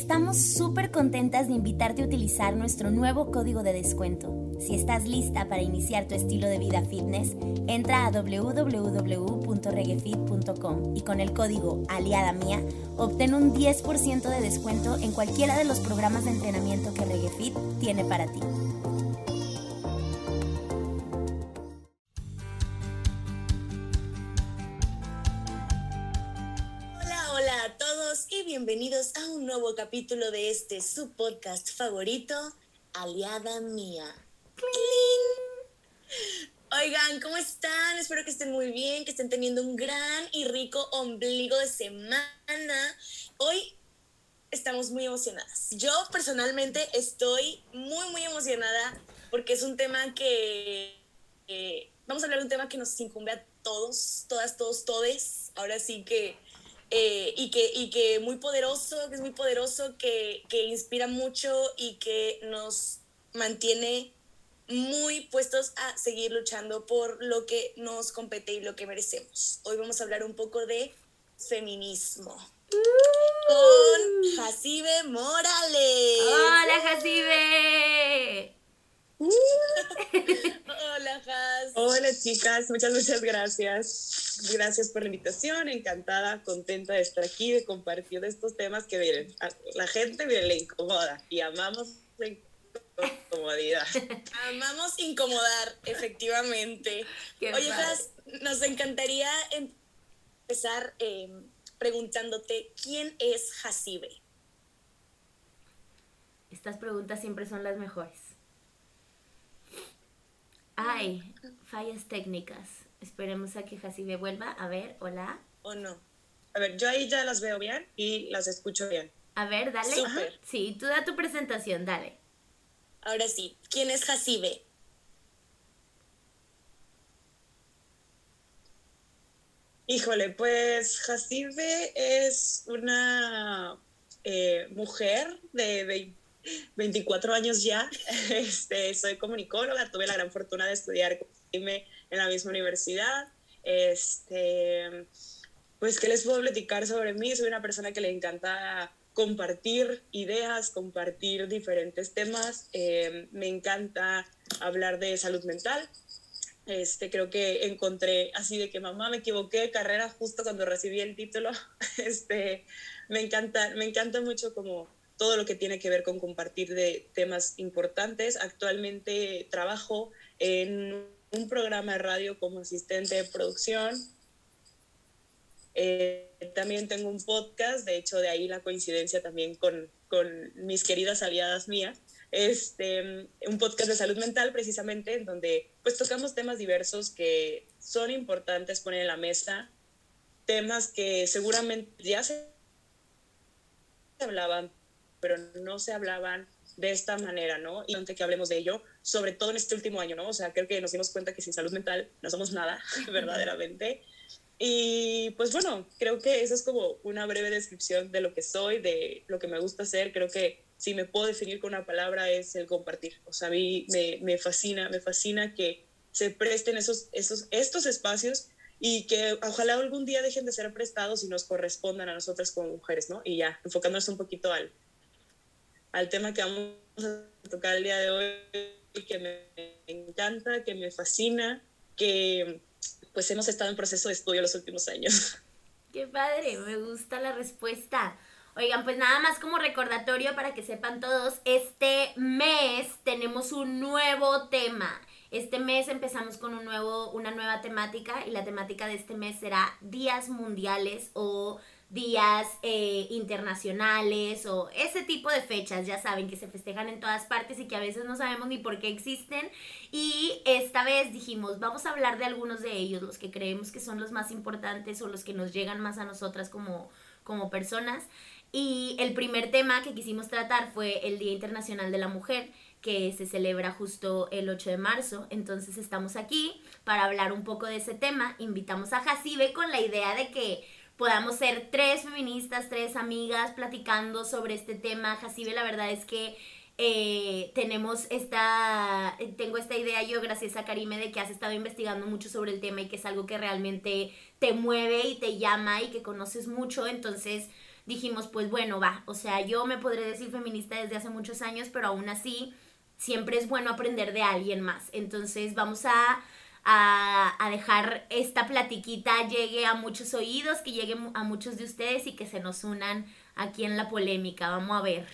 Estamos súper contentas de invitarte a utilizar nuestro nuevo código de descuento. Si estás lista para iniciar tu estilo de vida fitness, entra a www.reguefit.com y con el código Aliada Mía obtén un 10% de descuento en cualquiera de los programas de entrenamiento que Reguefit tiene para ti. Capítulo de este su podcast favorito, Aliada Mía. Oigan, ¿cómo están? Espero que estén muy bien, que estén teniendo un gran y rico ombligo de semana. Hoy estamos muy emocionadas. Yo personalmente estoy muy, muy emocionada porque es un tema que... vamos a hablar de un tema que nos incumbe a todos, todas, todos, todes. Ahora sí que eh, y, que, y que muy poderoso, que es muy poderoso, que, que inspira mucho y que nos mantiene muy puestos a seguir luchando por lo que nos compete y lo que merecemos. Hoy vamos a hablar un poco de feminismo. Con Jacibe Morales. Hola Jacibe. Hola Jas. Hola chicas, muchas, muchas gracias. Gracias por la invitación, encantada, contenta de estar aquí, de compartir estos temas que vienen. la gente viene le incomoda y amamos la incomodidad. amamos incomodar, efectivamente. Oye, nos encantaría empezar em, preguntándote, ¿quién es Jacibe? Estas preguntas siempre son las mejores. Ay, fallas técnicas. Esperemos a que Jacibe vuelva. A ver, hola. ¿O no? A ver, yo ahí ya las veo bien y las escucho bien. A ver, dale. Sí, tú da tu presentación, dale. Ahora sí, ¿quién es Jacibe? Híjole, pues Jacibe es una eh, mujer de 24 años ya. Este, soy comunicóloga, tuve la gran fortuna de estudiar en la misma universidad. Este, pues, ¿qué les puedo platicar sobre mí? Soy una persona que le encanta compartir ideas, compartir diferentes temas. Em, me encanta hablar de salud mental. Este, creo que encontré así de que mamá me equivoqué de carrera justo cuando recibí el título. Este, me encanta, me encanta mucho como todo lo que tiene que ver con compartir de temas importantes. Actualmente trabajo en un programa de radio como asistente de producción. Eh, también tengo un podcast, de hecho de ahí la coincidencia también con, con mis queridas aliadas mías, este, un podcast de salud mental precisamente en donde pues tocamos temas diversos que son importantes poner en la mesa, temas que seguramente ya se hablaban, pero no se hablaban de esta manera, ¿no? Y antes que hablemos de ello, sobre todo en este último año, ¿no? O sea, creo que nos dimos cuenta que sin salud mental no somos nada, verdaderamente. Y pues bueno, creo que esa es como una breve descripción de lo que soy, de lo que me gusta hacer. Creo que si me puedo definir con una palabra es el compartir. O sea, a mí me, me fascina, me fascina que se presten esos, esos, estos espacios y que ojalá algún día dejen de ser prestados y nos correspondan a nosotras como mujeres, ¿no? Y ya, enfocándonos un poquito al, al tema que vamos a tocar el día de hoy, que me encanta, que me fascina, que pues hemos estado en proceso de estudio los últimos años. Qué padre, me gusta la respuesta. Oigan, pues nada más como recordatorio para que sepan todos, este mes tenemos un nuevo tema. Este mes empezamos con un nuevo, una nueva temática y la temática de este mes será días mundiales o días eh, internacionales o ese tipo de fechas, ya saben, que se festejan en todas partes y que a veces no sabemos ni por qué existen. Y esta vez dijimos, vamos a hablar de algunos de ellos, los que creemos que son los más importantes o los que nos llegan más a nosotras como, como personas. Y el primer tema que quisimos tratar fue el Día Internacional de la Mujer que se celebra justo el 8 de marzo. Entonces estamos aquí para hablar un poco de ese tema. Invitamos a Jacibe con la idea de que podamos ser tres feministas, tres amigas platicando sobre este tema. Jacibe, la verdad es que eh, tenemos esta, tengo esta idea yo gracias a Karime de que has estado investigando mucho sobre el tema y que es algo que realmente te mueve y te llama y que conoces mucho, entonces dijimos, pues bueno, va, o sea, yo me podré decir feminista desde hace muchos años, pero aún así siempre es bueno aprender de alguien más, entonces vamos a a, a, dejar esta platiquita llegue a muchos oídos, que llegue a muchos de ustedes y que se nos unan aquí en la polémica. Vamos a ver.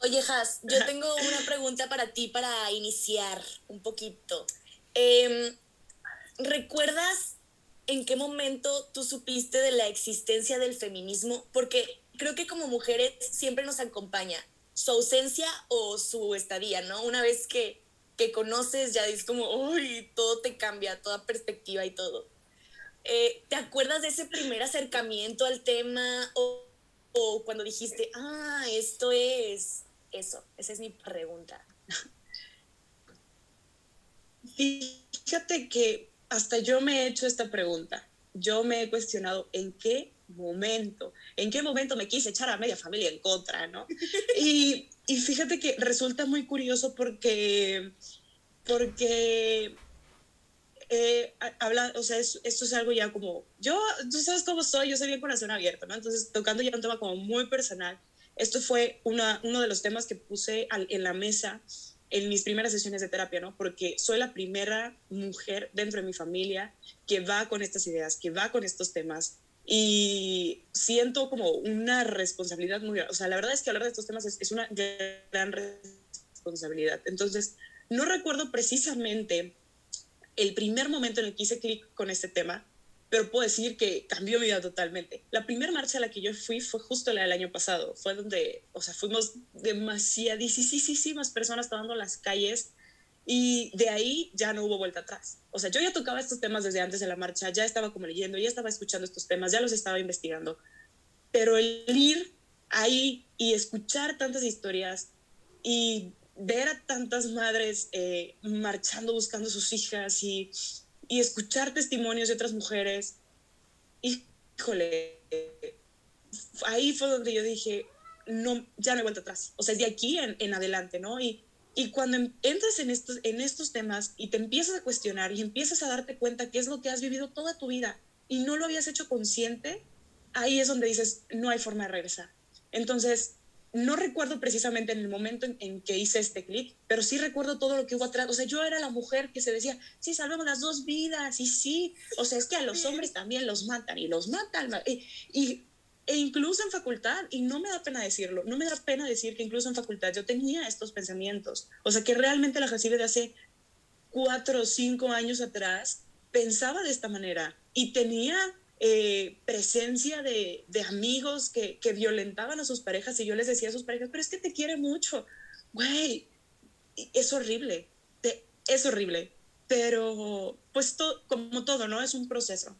Oye, Has, yo tengo una pregunta para ti para iniciar un poquito. Eh, ¿Recuerdas en qué momento tú supiste de la existencia del feminismo? Porque creo que como mujeres siempre nos acompaña su ausencia o su estadía, ¿no? Una vez que, que conoces ya es como, uy, todo te cambia, toda perspectiva y todo. Eh, ¿Te acuerdas de ese primer acercamiento al tema o, o cuando dijiste, ah, esto es eso, esa es mi pregunta. Fíjate que hasta yo me he hecho esta pregunta. Yo me he cuestionado en qué momento, en qué momento me quise echar a media familia en contra, ¿no? Y, y fíjate que resulta muy curioso porque, porque eh, habla, o sea, es, esto es algo ya como, yo, tú sabes cómo soy, yo soy bien corazón abierto, ¿no? Entonces, tocando ya un tema como muy personal, esto fue una, uno de los temas que puse al, en la mesa en mis primeras sesiones de terapia, ¿no? Porque soy la primera mujer dentro de mi familia que va con estas ideas, que va con estos temas y siento como una responsabilidad muy grande. O sea, la verdad es que hablar de estos temas es, es una gran responsabilidad. Entonces, no recuerdo precisamente el primer momento en el que hice clic con este tema, pero puedo decir que cambió mi vida totalmente. La primera marcha a la que yo fui fue justo la del año pasado, fue donde, o sea, fuimos demasiadísimas personas tomando las calles y de ahí ya no hubo vuelta atrás. O sea, yo ya tocaba estos temas desde antes de la marcha, ya estaba como leyendo, ya estaba escuchando estos temas, ya los estaba investigando, pero el ir ahí y escuchar tantas historias y ver a tantas madres eh, marchando buscando sus hijas y y escuchar testimonios de otras mujeres, híjole, ahí fue donde yo dije, no, ya no he vuelto atrás, o sea, es de aquí en, en adelante, ¿no? Y, y cuando entras en estos, en estos temas y te empiezas a cuestionar y empiezas a darte cuenta qué es lo que has vivido toda tu vida y no lo habías hecho consciente, ahí es donde dices, no hay forma de regresar. Entonces, no recuerdo precisamente en el momento en, que hice este clic, pero sí recuerdo todo lo que hubo atrás. O sea, yo era la mujer que se decía, sí, salvemos las dos vidas, y sí, o sea, es que a los hombres también los matan, y los matan, y, e incluso en facultad, y no me da pena decirlo, no me da pena decir que incluso en facultad yo tenía estos pensamientos. O sea, que realmente la Jacibe de hace cuatro o cinco años atrás pensaba de esta manera y tenía eh, presencia de, de amigos que, que, violentaban a sus parejas y yo les decía a sus parejas, pero es que te quiere mucho, güey, es horrible, es horrible, pero pues to, como todo, ¿no? Es un proceso.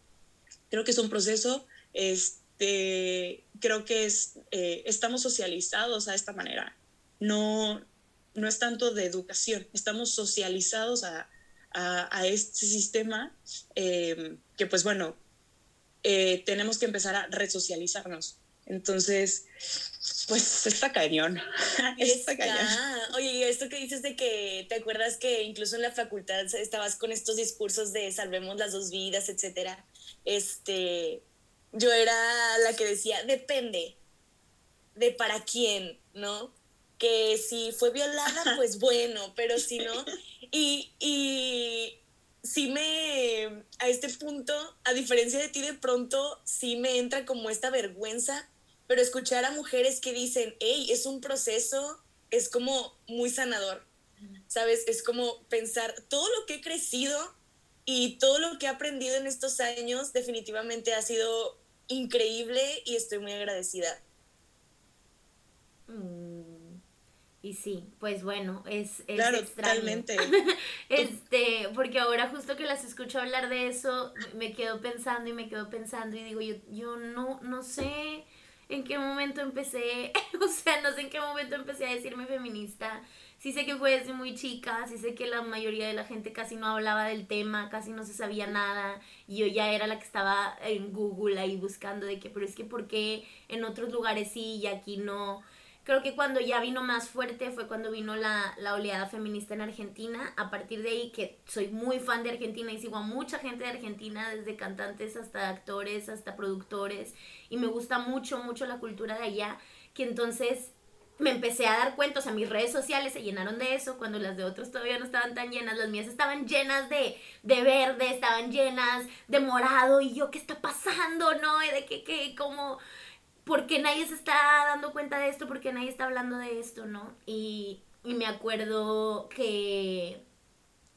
Creo que es un proceso, este, creo que es, eh, estamos socializados a esta manera, no, no es tanto de educación, estamos socializados a, a, a este sistema eh, que pues bueno, eh, tenemos que empezar a resocializarnos. Entonces, pues está cañón. está cañón. Oye, esto que dices de que te acuerdas que incluso en la facultad estabas con estos discursos de salvemos las dos vidas, etcétera. Este, yo era la que decía, depende de para quién, ¿no? Que si fue violada, pues bueno, pero si no. Y, y sí me, a este punto, a diferencia de ti, de pronto sí me entra como esta vergüenza, pero escuchar a mujeres que dicen, hey, es un proceso, es como muy sanador, ¿sabes? Es como pensar todo lo que he crecido y todo lo que he aprendido en estos años definitivamente ha sido increíble y estoy muy agradecida. Mm. Y sí, pues bueno, es, es claro, extraño. Totalmente. este, porque ahora justo que las escucho hablar de eso, me quedo pensando y me quedo pensando y digo, yo, yo no, no sé en qué momento empecé, o sea, no sé en qué momento empecé a decirme feminista. Sí sé que fue desde muy chica, sí sé que la mayoría de la gente casi no hablaba del tema, casi no se sabía nada, y yo ya era la que estaba en Google ahí buscando de que, pero es que ¿por qué en otros lugares sí y aquí no? Creo que cuando ya vino más fuerte fue cuando vino la, la, oleada feminista en Argentina. A partir de ahí, que soy muy fan de Argentina y sigo a mucha gente de Argentina, desde cantantes hasta actores, hasta productores. Y me gusta mucho, mucho la cultura de allá. Que entonces me empecé a dar cuenta, o sea, mis redes sociales se llenaron de eso, cuando las de otros todavía no estaban tan llenas, las mías estaban llenas de, de verde, estaban llenas de morado, y yo, ¿qué está pasando? ¿No? De que, que, como, ¿por qué nadie se está dando cuenta de esto? ¿Por qué nadie está hablando de esto? ¿No? Y, y me acuerdo que,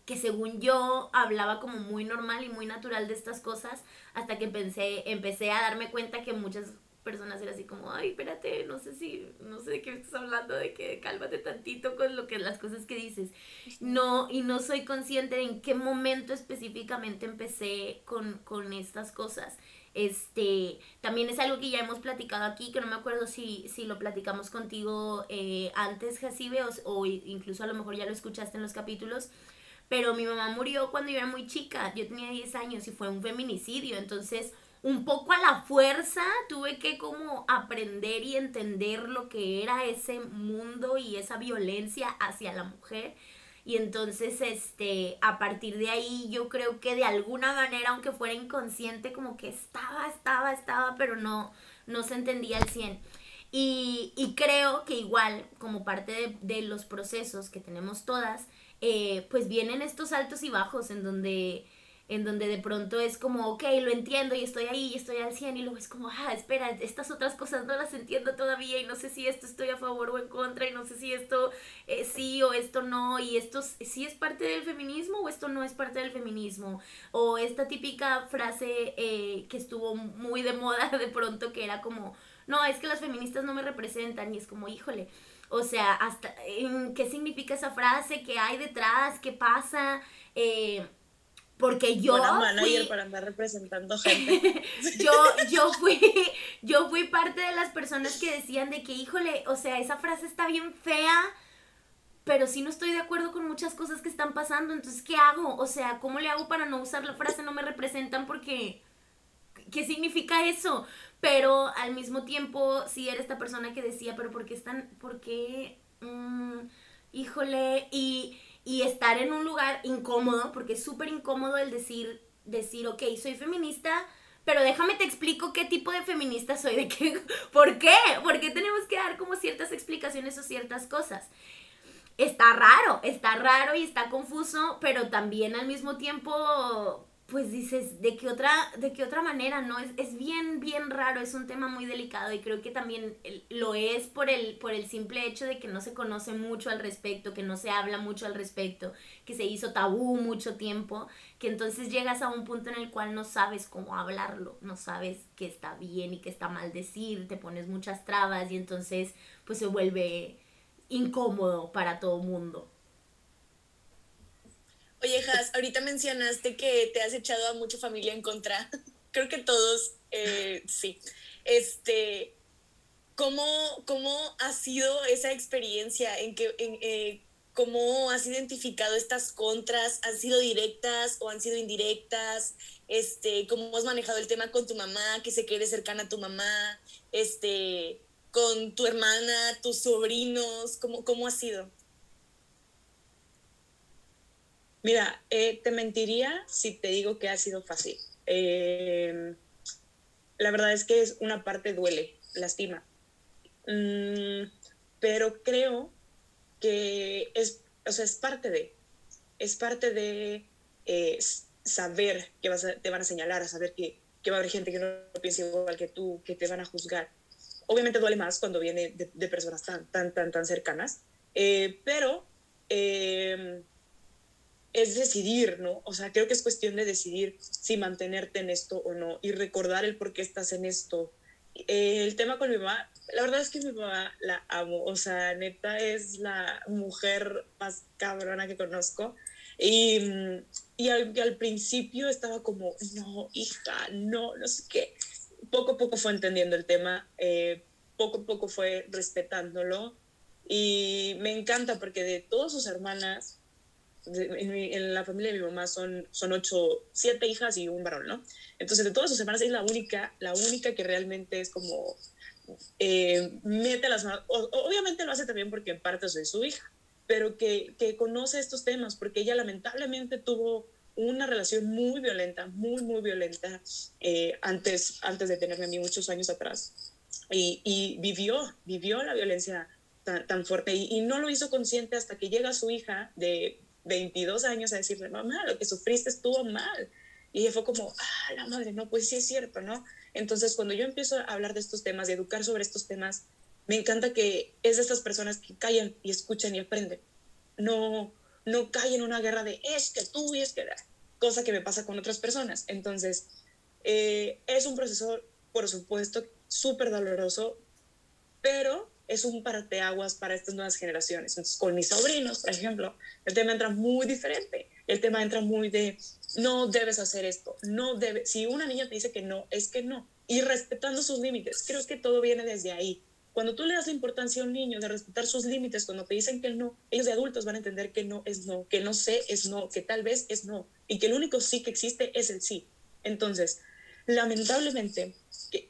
que según yo hablaba como muy normal y muy natural de estas cosas, hasta que pensé, empecé a darme cuenta que muchas personas era así como, ay, espérate, no sé si, no sé de qué estás hablando, de que cálmate tantito con lo que las cosas que dices. No, y no soy consciente de en qué momento específicamente empecé con, con estas cosas. Este, también es algo que ya hemos platicado aquí, que no me acuerdo si, si lo platicamos contigo eh, antes, Jacibe, o, o incluso a lo mejor ya lo escuchaste en los capítulos, pero mi mamá murió cuando yo era muy chica, yo tenía 10 años y fue un feminicidio, entonces un poco a la fuerza tuve que como aprender y entender lo que era ese mundo y esa violencia hacia la mujer. Y entonces, este, a partir de ahí yo creo que de alguna manera, aunque fuera inconsciente, como que estaba, estaba, estaba, pero no, no se entendía al 100. Y, y creo que igual, como parte de, de los procesos que tenemos todas, eh, pues vienen estos altos y bajos en donde en donde de pronto es como, ok, lo entiendo y estoy ahí y estoy al 100 y luego es como, ah, espera, estas otras cosas no las entiendo todavía y no sé si esto estoy a favor o en contra y no sé si esto eh, sí o esto no y esto sí es parte del feminismo o esto no es parte del feminismo o esta típica frase eh, que estuvo muy de moda de pronto que era como, no, es que las feministas no me representan y es como, híjole. O sea, hasta, ¿qué significa esa frase? ¿Qué hay detrás? ¿Qué pasa? Eh, porque yo fui... para andar representando gente. yo, yo fui, yo fui parte de las personas que decían de que, híjole, o sea, esa frase está bien fea, pero sí no estoy de acuerdo con muchas cosas que están pasando, entonces, ¿qué hago? O sea, ¿cómo le hago para no usar la frase no me representan? Porque, ¿qué significa eso? Pero al mismo tiempo, sí era esta persona que decía, pero ¿por qué están, por qué, mm, híjole, y y estar en un lugar incómodo, porque es súper incómodo el decir, decir, ok, soy feminista, pero déjame te explico qué tipo de feminista soy, de qué, ¿por qué? ¿Por qué tenemos que dar como ciertas explicaciones o ciertas cosas? Está raro, está raro y está confuso, pero también al mismo tiempo pues dices, ¿de qué otra, de qué otra manera? ¿No? Es, es, bien, bien raro, es un tema muy delicado y creo que también lo es por el, por el simple hecho de que no se conoce mucho al respecto, que no se habla mucho al respecto, que se hizo tabú mucho tiempo, que entonces llegas a un punto en el cual no sabes cómo hablarlo, no sabes qué está bien y qué está mal decir, te pones muchas trabas y entonces pues se vuelve incómodo para todo mundo. Oye, Has, ahorita mencionaste que te has echado a mucha familia en contra. Creo que todos, eh, sí. Este, ¿cómo, ¿Cómo ha sido esa experiencia? ¿En que, en, eh, ¿Cómo has identificado estas contras? ¿Han sido directas o han sido indirectas? Este, ¿Cómo has manejado el tema con tu mamá, que se quede cercana a tu mamá? Este, con tu hermana, tus sobrinos, ¿cómo, cómo ha sido? Mira, eh, te mentiría si te digo que ha sido fácil. Eh, la verdad es que es una parte duele, lastima. Mm, pero creo que es, o sea, es parte de, es parte de eh, saber que vas te van a señalar, a saber que, que, va a haber gente que no piensa igual que tú, que te van a juzgar. Obviamente duele más cuando viene de, de personas tan, tan, tan, tan cercanas, pero es decidir, ¿no? O sea, creo que es cuestión de decidir si mantenerte en esto o no y recordar el por qué estás en esto. Eh, el tema con mi mamá, la verdad es que mi mamá la amo, o sea, neta es la mujer más cabrona que conozco. Y, y al, principio estaba como, no, hija, no, no sé qué. Poco a poco fue entendiendo el tema, eh, poco a poco fue respetándolo. Y me encanta porque de todas sus hermanas, en, la familia de mi mamá son, son ocho, siete hijas y un varón, ¿no? Entonces, de todas sus hermanas, es la única, la única que realmente es como, eh, mete las manos, obviamente lo hace también porque en parte soy su hija, pero que, que conoce estos temas, porque ella lamentablemente tuvo una relación muy violenta, muy, muy violenta eh, antes, antes de tenerme a mí muchos años atrás. Y, y vivió, vivió la violencia tan, tan fuerte y, y, no lo hizo consciente hasta que llega su hija de 22 años a decirle, mamá, lo que sufriste estuvo mal. Y fue como, ah, la madre, no, pues sí es cierto, ¿no? Entonces, cuando yo empiezo a hablar de estos temas y educar sobre estos temas, me encanta que es de estas personas que callan y escuchan y aprenden. No, no caen en una guerra de es que tú y es que cosa que me pasa con otras personas. Entonces, eh, es un proceso, por supuesto, súper doloroso, pero es un parteaguas para estas nuevas generaciones. Entonces, con mis sobrinos, por ejemplo, el tema entra muy diferente. El tema entra muy de, no debes hacer esto, no debes. Si una niña te dice que no, es que no. Y respetando sus límites. Creo que todo viene desde ahí. Cuando tú le das la importancia a un niño de respetar sus límites, cuando te dicen que no, ellos de adultos van a entender que no es no, que no sé es no, que tal vez es no, y que el único sí que existe es el sí. Entonces, lamentablemente,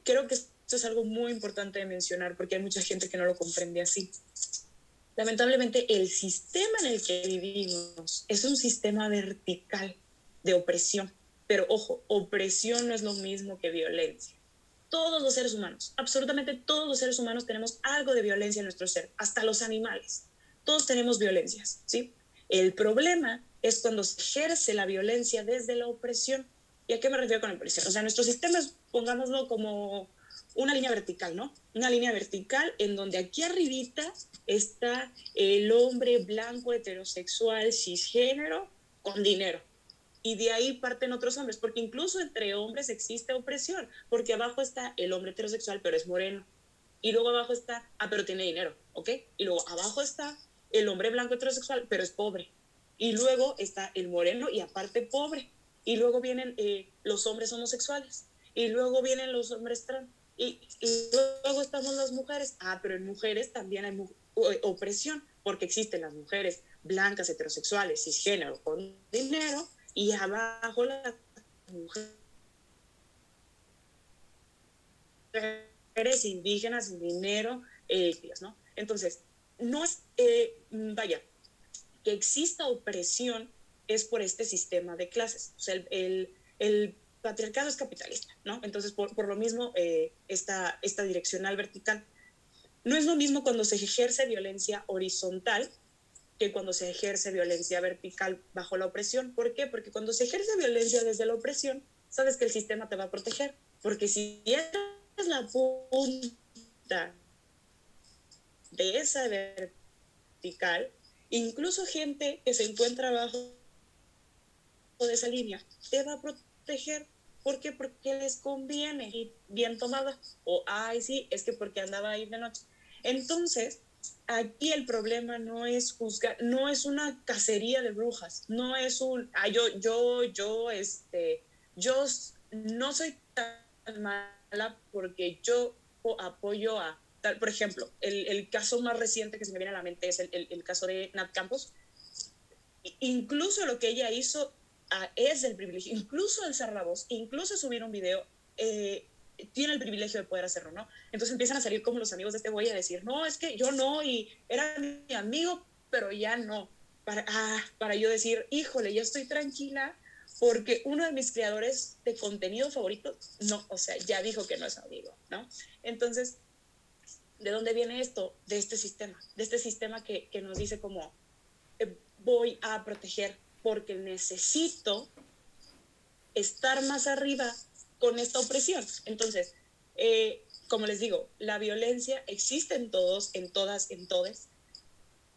creo que esto es algo muy importante de mencionar porque hay mucha gente que no lo comprende así. Lamentablemente, el sistema en el que vivimos es un sistema vertical de opresión. Pero ojo, opresión no es lo mismo que violencia. Todos los seres humanos, absolutamente todos los seres humanos tenemos algo de violencia en nuestro ser, hasta los animales. Todos tenemos violencias, ¿sí? El problema es cuando se ejerce la violencia desde la opresión. ¿Y a qué me refiero con opresión? O sea, nuestro sistema es, pongámoslo como una línea vertical, ¿no? Una línea vertical en donde aquí arribita está el hombre blanco, heterosexual, cisgénero, con dinero. Y de ahí parten otros hombres, porque incluso entre hombres existe opresión, porque abajo está el hombre heterosexual, pero es moreno. Y luego abajo está, ah, pero tiene dinero, ¿ok? Y luego abajo está el hombre blanco heterosexual, pero es pobre. Y luego está el moreno y aparte pobre. Y luego vienen eh, los hombres homosexuales. Y luego vienen los hombres trans y, luego estamos las mujeres. Ah, pero en mujeres también hay opresión, porque existen las mujeres blancas, heterosexuales, cisgénero, con dinero, y abajo las mujeres indígenas dinero, eh, ¿no? Entonces, no es, eh, vaya, que exista opresión es por este sistema de clases. O sea, el, el patriarcado es capitalista, ¿no? Entonces, por, por lo mismo, eh, esta, esta direccional vertical. No es lo mismo cuando se ejerce violencia horizontal que cuando se ejerce violencia vertical bajo la opresión. ¿Por qué? Porque cuando se ejerce violencia desde la opresión, sabes que el sistema te va a proteger. Porque si es la punta de esa vertical, incluso gente que se encuentra abajo de esa línea te va a proteger ¿Por qué? Porque les conviene y bien tomada. O, ay, sí, es que porque andaba ahí de noche. Entonces, aquí el problema no es juzgar, no es una cacería de brujas, no es un, ah, yo, yo, yo, este, yo no soy tan mala porque yo apoyo a tal, por ejemplo, el, el caso más reciente que se me viene a la mente es el, el, el caso de Nat Campos. Incluso lo que ella hizo es el privilegio, incluso alzar la voz, incluso subir un video, eh, tiene el privilegio de poder hacerlo, ¿no? Entonces empiezan a salir como los amigos de este güey a decir, no, es que yo no, y era mi amigo, pero ya no. Para, ah, para yo decir, híjole, yo estoy tranquila porque uno de mis creadores de contenido favorito, no, o sea, ya dijo que no es amigo, ¿no? Entonces, ¿de dónde viene esto? De este sistema, de este sistema que, que nos dice como, eh, voy a proteger porque necesito estar más arriba con esta opresión. Entonces, eh, como les digo, la violencia existe en todos, en todas, en todes,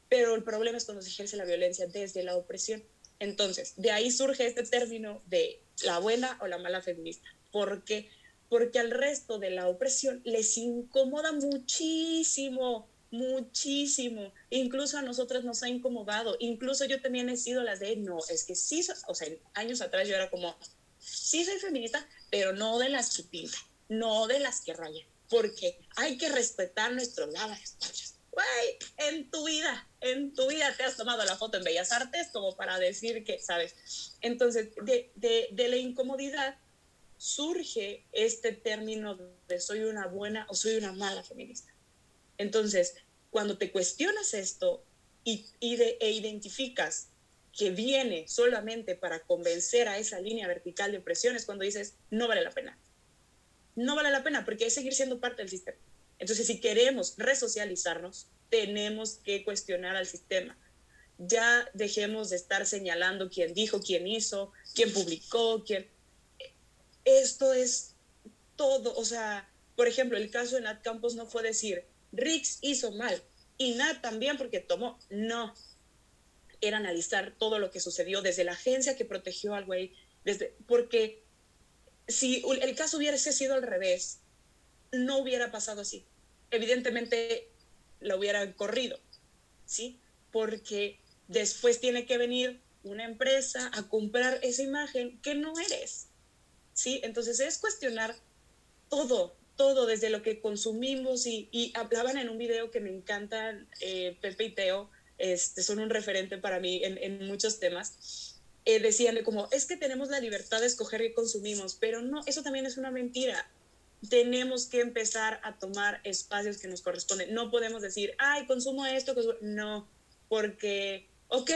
pero el problema es cuando se ejerce la violencia desde la opresión. Entonces, de ahí surge este término de la buena o la mala feminista. ¿Por qué? Porque al resto de la opresión les incomoda muchísimo muchísimo. Incluso a nosotras nos ha incomodado. Incluso yo también he sido las de, no, es que sí, o sea, años atrás yo era como, sí soy feminista, pero no de las que pintan, no de las que rayan, porque hay que respetar nuestro lado güey, en tu vida, en tu vida te has tomado la foto en Bellas Artes como para decir que, ¿sabes? Entonces, de, de, de la incomodidad surge este término de soy una buena o soy una mala feminista. Entonces, cuando te cuestionas esto y, y de, e identificas que viene solamente para convencer a esa línea vertical de opresión, es cuando dices, no vale la pena. No vale la pena porque es seguir siendo parte del sistema. Entonces, si queremos resocializarnos, tenemos que cuestionar al sistema. Ya dejemos de estar señalando quién dijo, quién hizo, quién publicó, quién esto es todo, o sea, por ejemplo, el caso de Nat Campos no fue decir, Rix hizo mal y Nat también porque tomó, no, era analizar todo lo que sucedió desde la agencia que protegió al güey, desde, porque si el caso hubiera sido al revés, no hubiera pasado así. Evidentemente la hubieran corrido, ¿sí? Porque después tiene que venir una empresa a comprar esa imagen que no eres. ¿sí? Entonces es cuestionar todo, todo desde lo que consumimos y, hablaban en un video que me encantan, eh, Pepe y Teo, este, son un referente para mí en, muchos temas. Eh, decían como, es que tenemos la libertad de escoger qué consumimos, pero no, eso también es una mentira. Tenemos que empezar a tomar espacios que nos corresponden. No podemos decir, ay, consumo esto, no, porque, ok,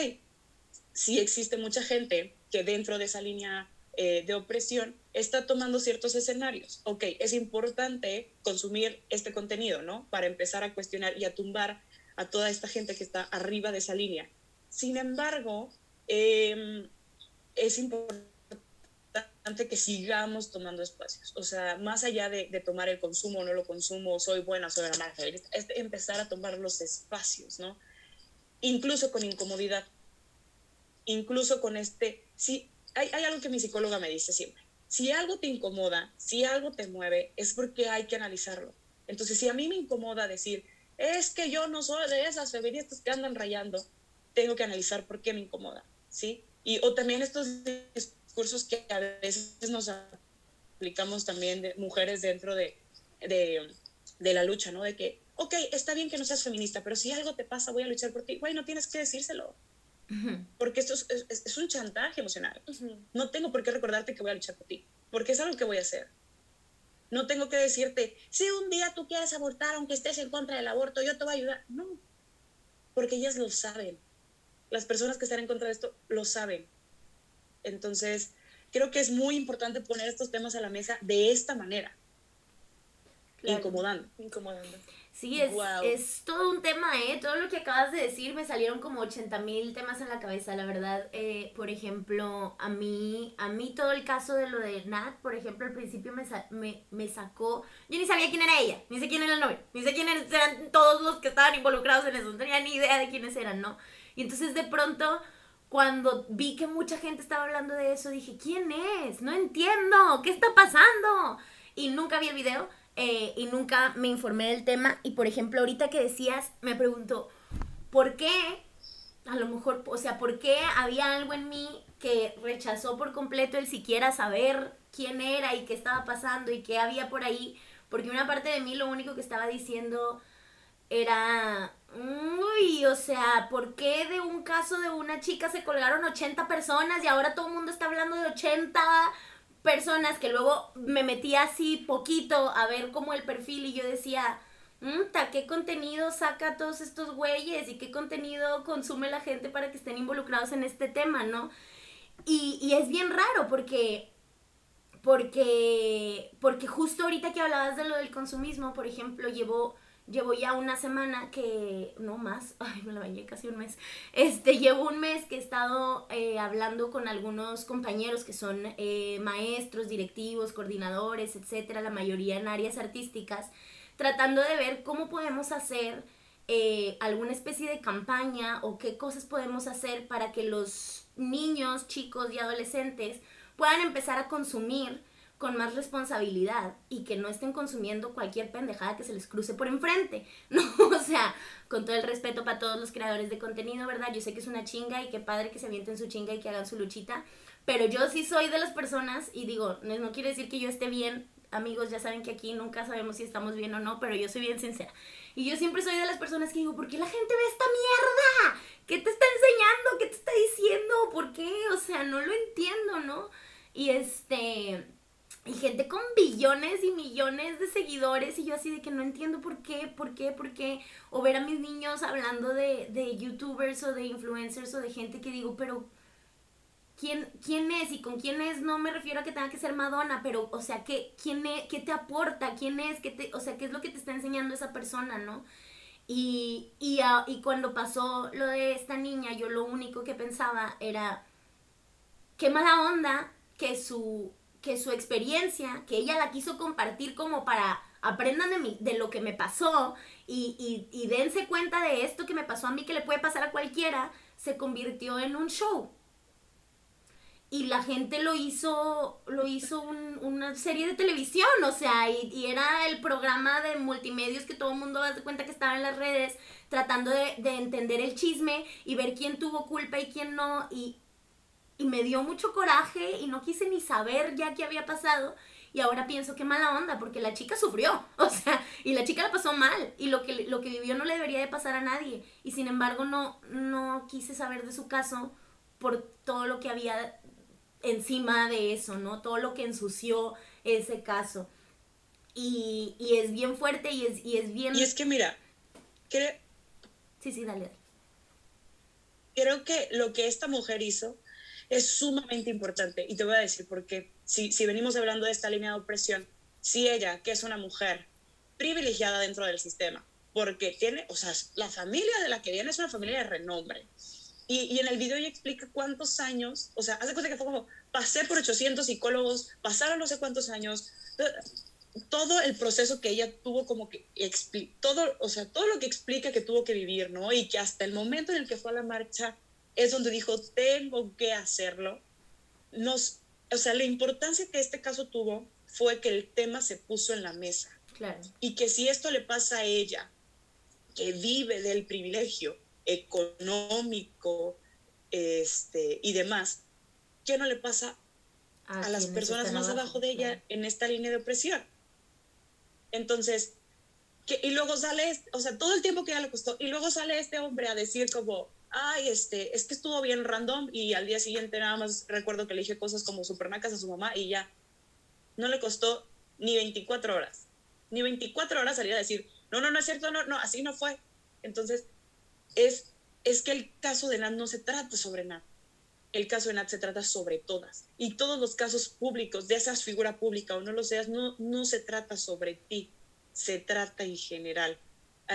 sí existe mucha gente que dentro de esa línea eh, de opresión está tomando ciertos escenarios. Ok, es importante consumir este contenido, ¿no? Para empezar a cuestionar y a tumbar a toda esta gente que está arriba de esa línea. Sin embargo, em, es importante que sigamos tomando espacios. O sea, más allá de, tomar el consumo no lo consumo, soy buena, soy mala, es empezar a tomar los espacios, ¿no? Incluso con incomodidad, incluso con este, sí, hay, algo que mi psicóloga me dice siempre. Si algo te incomoda, si algo te mueve, es porque hay que analizarlo. Entonces, si a mí me incomoda decir, es que yo no soy de esas feministas que andan rayando, tengo que analizar por qué me incomoda, ¿sí? Y, o también estos discursos que a veces nos aplicamos también de mujeres dentro de, de, la lucha, ¿no? De que, ok, está bien que no seas feminista, pero si algo te pasa, voy a luchar por ti. No tienes que decírselo. Porque esto es, un chantaje emocional. No tengo por qué recordarte que voy a luchar por ti, porque es algo que voy a hacer. No tengo que decirte, si un día tú quieres abortar, aunque estés en contra del aborto, yo te voy a ayudar. No, porque ellas lo saben. Las personas que están en contra de esto lo saben. Entonces, creo que es muy importante poner estos temas a la mesa de esta manera. Incomodando. Incomodando. Sí, es, es todo un tema, ¿eh? Todo lo que acabas de decir, me salieron como 80 mil temas en la cabeza, la verdad. Eh, por ejemplo, a mí, a mí todo el caso de lo de Nat, por ejemplo, al principio me, me, me sacó... Yo ni sabía quién era ella, ni sé quién era el novio, ni sé quiénes eran todos los que estaban involucrados en eso, no tenía ni idea de quiénes eran, ¿no? Y entonces de pronto cuando vi que mucha gente estaba hablando de eso, dije, ¿quién es? No entiendo, ¿qué está pasando? Y nunca vi el video, eh, y nunca me informé del tema. Y por ejemplo, ahorita que decías, me pregunto, ¿por qué? A lo mejor, o sea, ¿por qué había algo en mí que rechazó por completo el siquiera saber quién era y qué estaba pasando y qué había por ahí? Porque una parte de mí lo único que estaba diciendo era, uy, o sea, ¿por qué de un caso de una chica se colgaron 80 personas y ahora todo el mundo está hablando de 80 personas que luego me metí así poquito a ver como el perfil y yo decía, ¿qué contenido saca todos estos güeyes y qué contenido consume la gente para que estén involucrados en este tema, ¿no? Y, y es bien raro porque, porque, porque justo ahorita que hablabas de lo del consumismo, por ejemplo, llevo llevo ya una semana que, no más, ay, me la bañé casi un mes, este, llevo un mes que he estado eh, hablando con algunos compañeros que son eh, maestros, directivos, coordinadores, etcétera, la mayoría en áreas artísticas, tratando de ver cómo podemos hacer eh, alguna especie de campaña o qué cosas podemos hacer para que los niños, chicos y adolescentes puedan empezar a consumir con más responsabilidad y que no estén consumiendo cualquier pendejada que se les cruce por enfrente, ¿no? O sea, con todo el respeto para todos los creadores de contenido, ¿verdad? Yo sé que es una chinga y qué padre que se avienten su chinga y que hagan su luchita, pero yo sí soy de las personas y digo, no, no quiere decir que yo esté bien amigos ya saben que aquí nunca sabemos si estamos bien o no, pero yo soy bien sincera. Y yo siempre soy de las personas que digo, ¿por qué la gente ve esta mierda? ¿Qué te está enseñando? ¿Qué te está diciendo? ¿Por qué? O sea, no lo entiendo, ¿no? Y este y gente con billones y millones de seguidores y yo así de que no entiendo por qué, por qué, por qué. O ver a mis niños hablando de, de youtubers o de influencers o de gente que digo, pero ¿quién, quién es? Y con quién es no me refiero a que tenga que ser Madonna, pero o sea, ¿qué, quién es, qué te aporta? ¿Quién es? ¿Qué te, o sea, ¿qué es lo que te está enseñando esa persona, no? Y, y, y cuando pasó lo de esta niña, yo lo único que pensaba era, qué mala onda que su que su experiencia, que ella la quiso compartir como para aprendan de, mí, de lo que me pasó y, y, dense cuenta de esto que me pasó a mí, que le puede pasar a cualquiera, se convirtió en un show. Y la gente lo hizo, lo hizo una serie de televisión, o sea, y, era el programa de multimedios que todo el mundo da cuenta que estaba en las redes, tratando de, de entender el chisme y ver quién tuvo culpa y quién no, y, y me dio mucho coraje y no quise ni saber ya qué había pasado. Y ahora pienso qué mala onda, porque la chica sufrió, o sea, y la chica la pasó mal, y lo que, lo que vivió no le debería de pasar a nadie. Y sin embargo no, no quise saber de su caso por todo lo que había encima de eso, ¿no? Todo lo que ensució ese caso. Y, y es bien fuerte y es, y es bien... Y es que mira. Sí, sí, dale, dale. Creo que lo que esta mujer hizo es sumamente importante. Y te voy a decir por qué. Si, si venimos hablando de esta línea de opresión, si ella, que es una mujer privilegiada dentro del sistema, porque tiene, o sea, la familia de la que viene es una familia de renombre. Y, y, en el video ella explica cuántos años, o sea, hace cuenta que fue como, pasé por 800 psicólogos, pasaron no sé cuántos años, todo el proceso que ella tuvo como que, todo, o sea, todo lo que explica que tuvo que vivir, ¿no? Y que hasta el momento en el que fue a la marcha, es donde dijo, tengo que hacerlo. Nos, o sea, la importancia que este caso tuvo fue que el tema se puso en la mesa. Claro. Y que si esto le pasa a ella, que vive del privilegio económico este, y demás, ¿qué no le pasa a, las personas más abajo, de ella en esta línea de opresión? Entonces, que, y luego sale, o sea, todo el tiempo que ella le costó, y luego sale este hombre a decir como, ay, este, es que estuvo bien random y al día siguiente nada más recuerdo que le dije cosas como supernacas a su mamá y ya. No le costó ni 24 horas. Ni 24 horas salir a decir, no, no, no es cierto, no, no, así no fue. Entonces, es, es que el caso de Nat no se trata sobre Nat. El caso de Nat se trata sobre todas. Y todos los casos públicos, de seas figura pública o no lo seas, no, no se trata sobre ti, se trata en general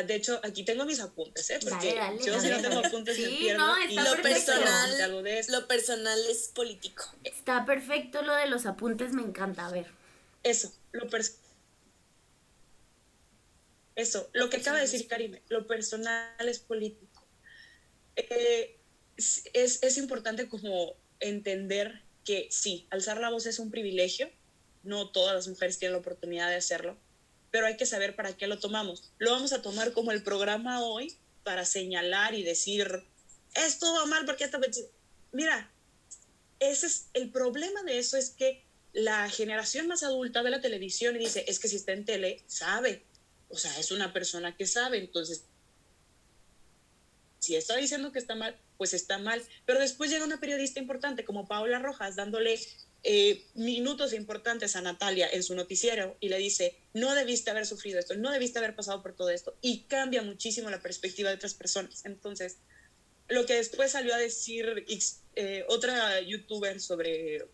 de hecho, aquí tengo mis apuntes, ¿eh? Porque yo sí no tengo apuntes sí, pierdo no, está y lo personal, lo personal es político. Está perfecto lo de los apuntes, me encanta, a ver. Eso, lo Eso, lo, que acaba de decir Karime, lo personal es político. Eh, es, es importante como entender que sí, alzar la voz es un privilegio, no todas las mujeres tienen la oportunidad de hacerlo, pero hay que saber para qué lo tomamos. Lo vamos a tomar como el programa hoy para señalar y decir, esto va mal porque esta vez... Mira, ese es el problema de eso es que la generación más adulta de la televisión y dice, es que si está en tele, sabe. O sea, es una persona que sabe, entonces si está diciendo que está mal, pues está mal. Pero después llega una periodista importante como Paula Rojas dándole eh, minutos importantes a Natalia en su noticiero y le dice, no debiste haber sufrido esto, no debiste haber pasado por todo esto, y cambia muchísimo la perspectiva de otras personas. Entonces, lo que después salió a decir eh, otra youtuber sobre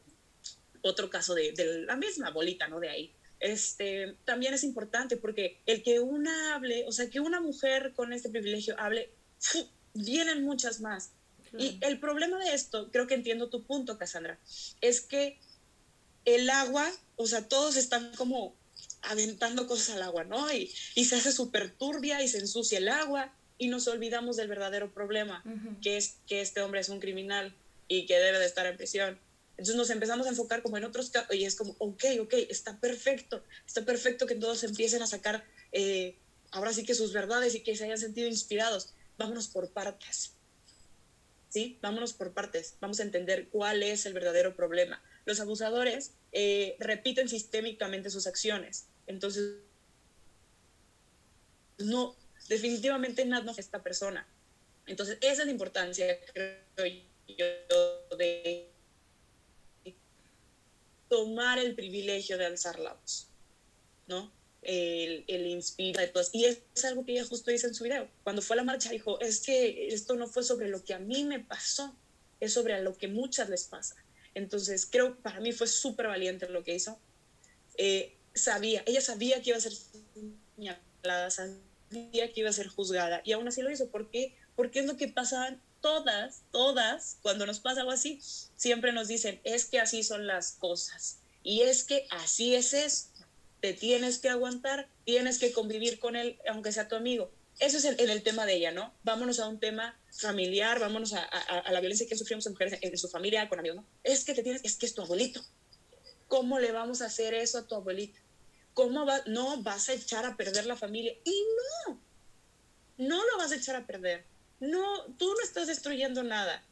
otro caso de, la misma bolita, ¿no? De ahí. Este, también es importante porque el que una hable, o sea, que una mujer con este privilegio hable, vienen muchas más. Y el problema de esto, creo que entiendo tu punto, Cassandra, es que el agua, o sea, todos están como aventando cosas al agua, ¿no? Y, y se hace súper turbia y se ensucia el agua y nos olvidamos del verdadero problema, que es que este hombre es un criminal y que debe de estar en prisión. Entonces nos empezamos a enfocar como en otros casos y es como, ok, ok, está perfecto, está perfecto que todos empiecen a sacar eh, ahora sí que sus verdades y que se hayan sentido inspirados. Vámonos por partes. ¿Sí? Vámonos por partes, vamos a entender cuál es el verdadero problema. los abusadores eh, repiten sistémicamente sus acciones. Entonces, no, definitivamente nada es esta persona. Entonces, esa es la importancia, creo yo, de tomar el privilegio de alzar la voz, ¿no? El, el inspira de todas. Y es, algo que ella justo dice en su video. Cuando fue a la marcha dijo, es que esto no fue sobre lo que a mí me pasó, es sobre a lo que muchas les pasa. Entonces, creo, para mí fue súper valiente lo que hizo. Eh, sabía, ella sabía que iba a ser señalada, sabía que iba a ser juzgada y aún así lo hizo. ¿Por qué? Porque es lo que pasaban todas, todas, cuando nos pasa algo así, siempre nos dicen, es que así son las cosas. Y es que así es esto. Te tienes que aguantar, tienes que convivir con él, aunque sea tu amigo. Eso es el, el tema de ella, ¿no? Vámonos a un tema familiar, vámonos a, a, la violencia que sufrimos en mujeres en su familia, con amigos, ¿no? Es que te tienes, es que es tu abuelito. ¿Cómo le vamos a hacer eso a tu abuelito? ¿Cómo va? No, vas a echar a perder la familia. Y no, no lo vas a echar a perder no, tú no estás destruyendo nada.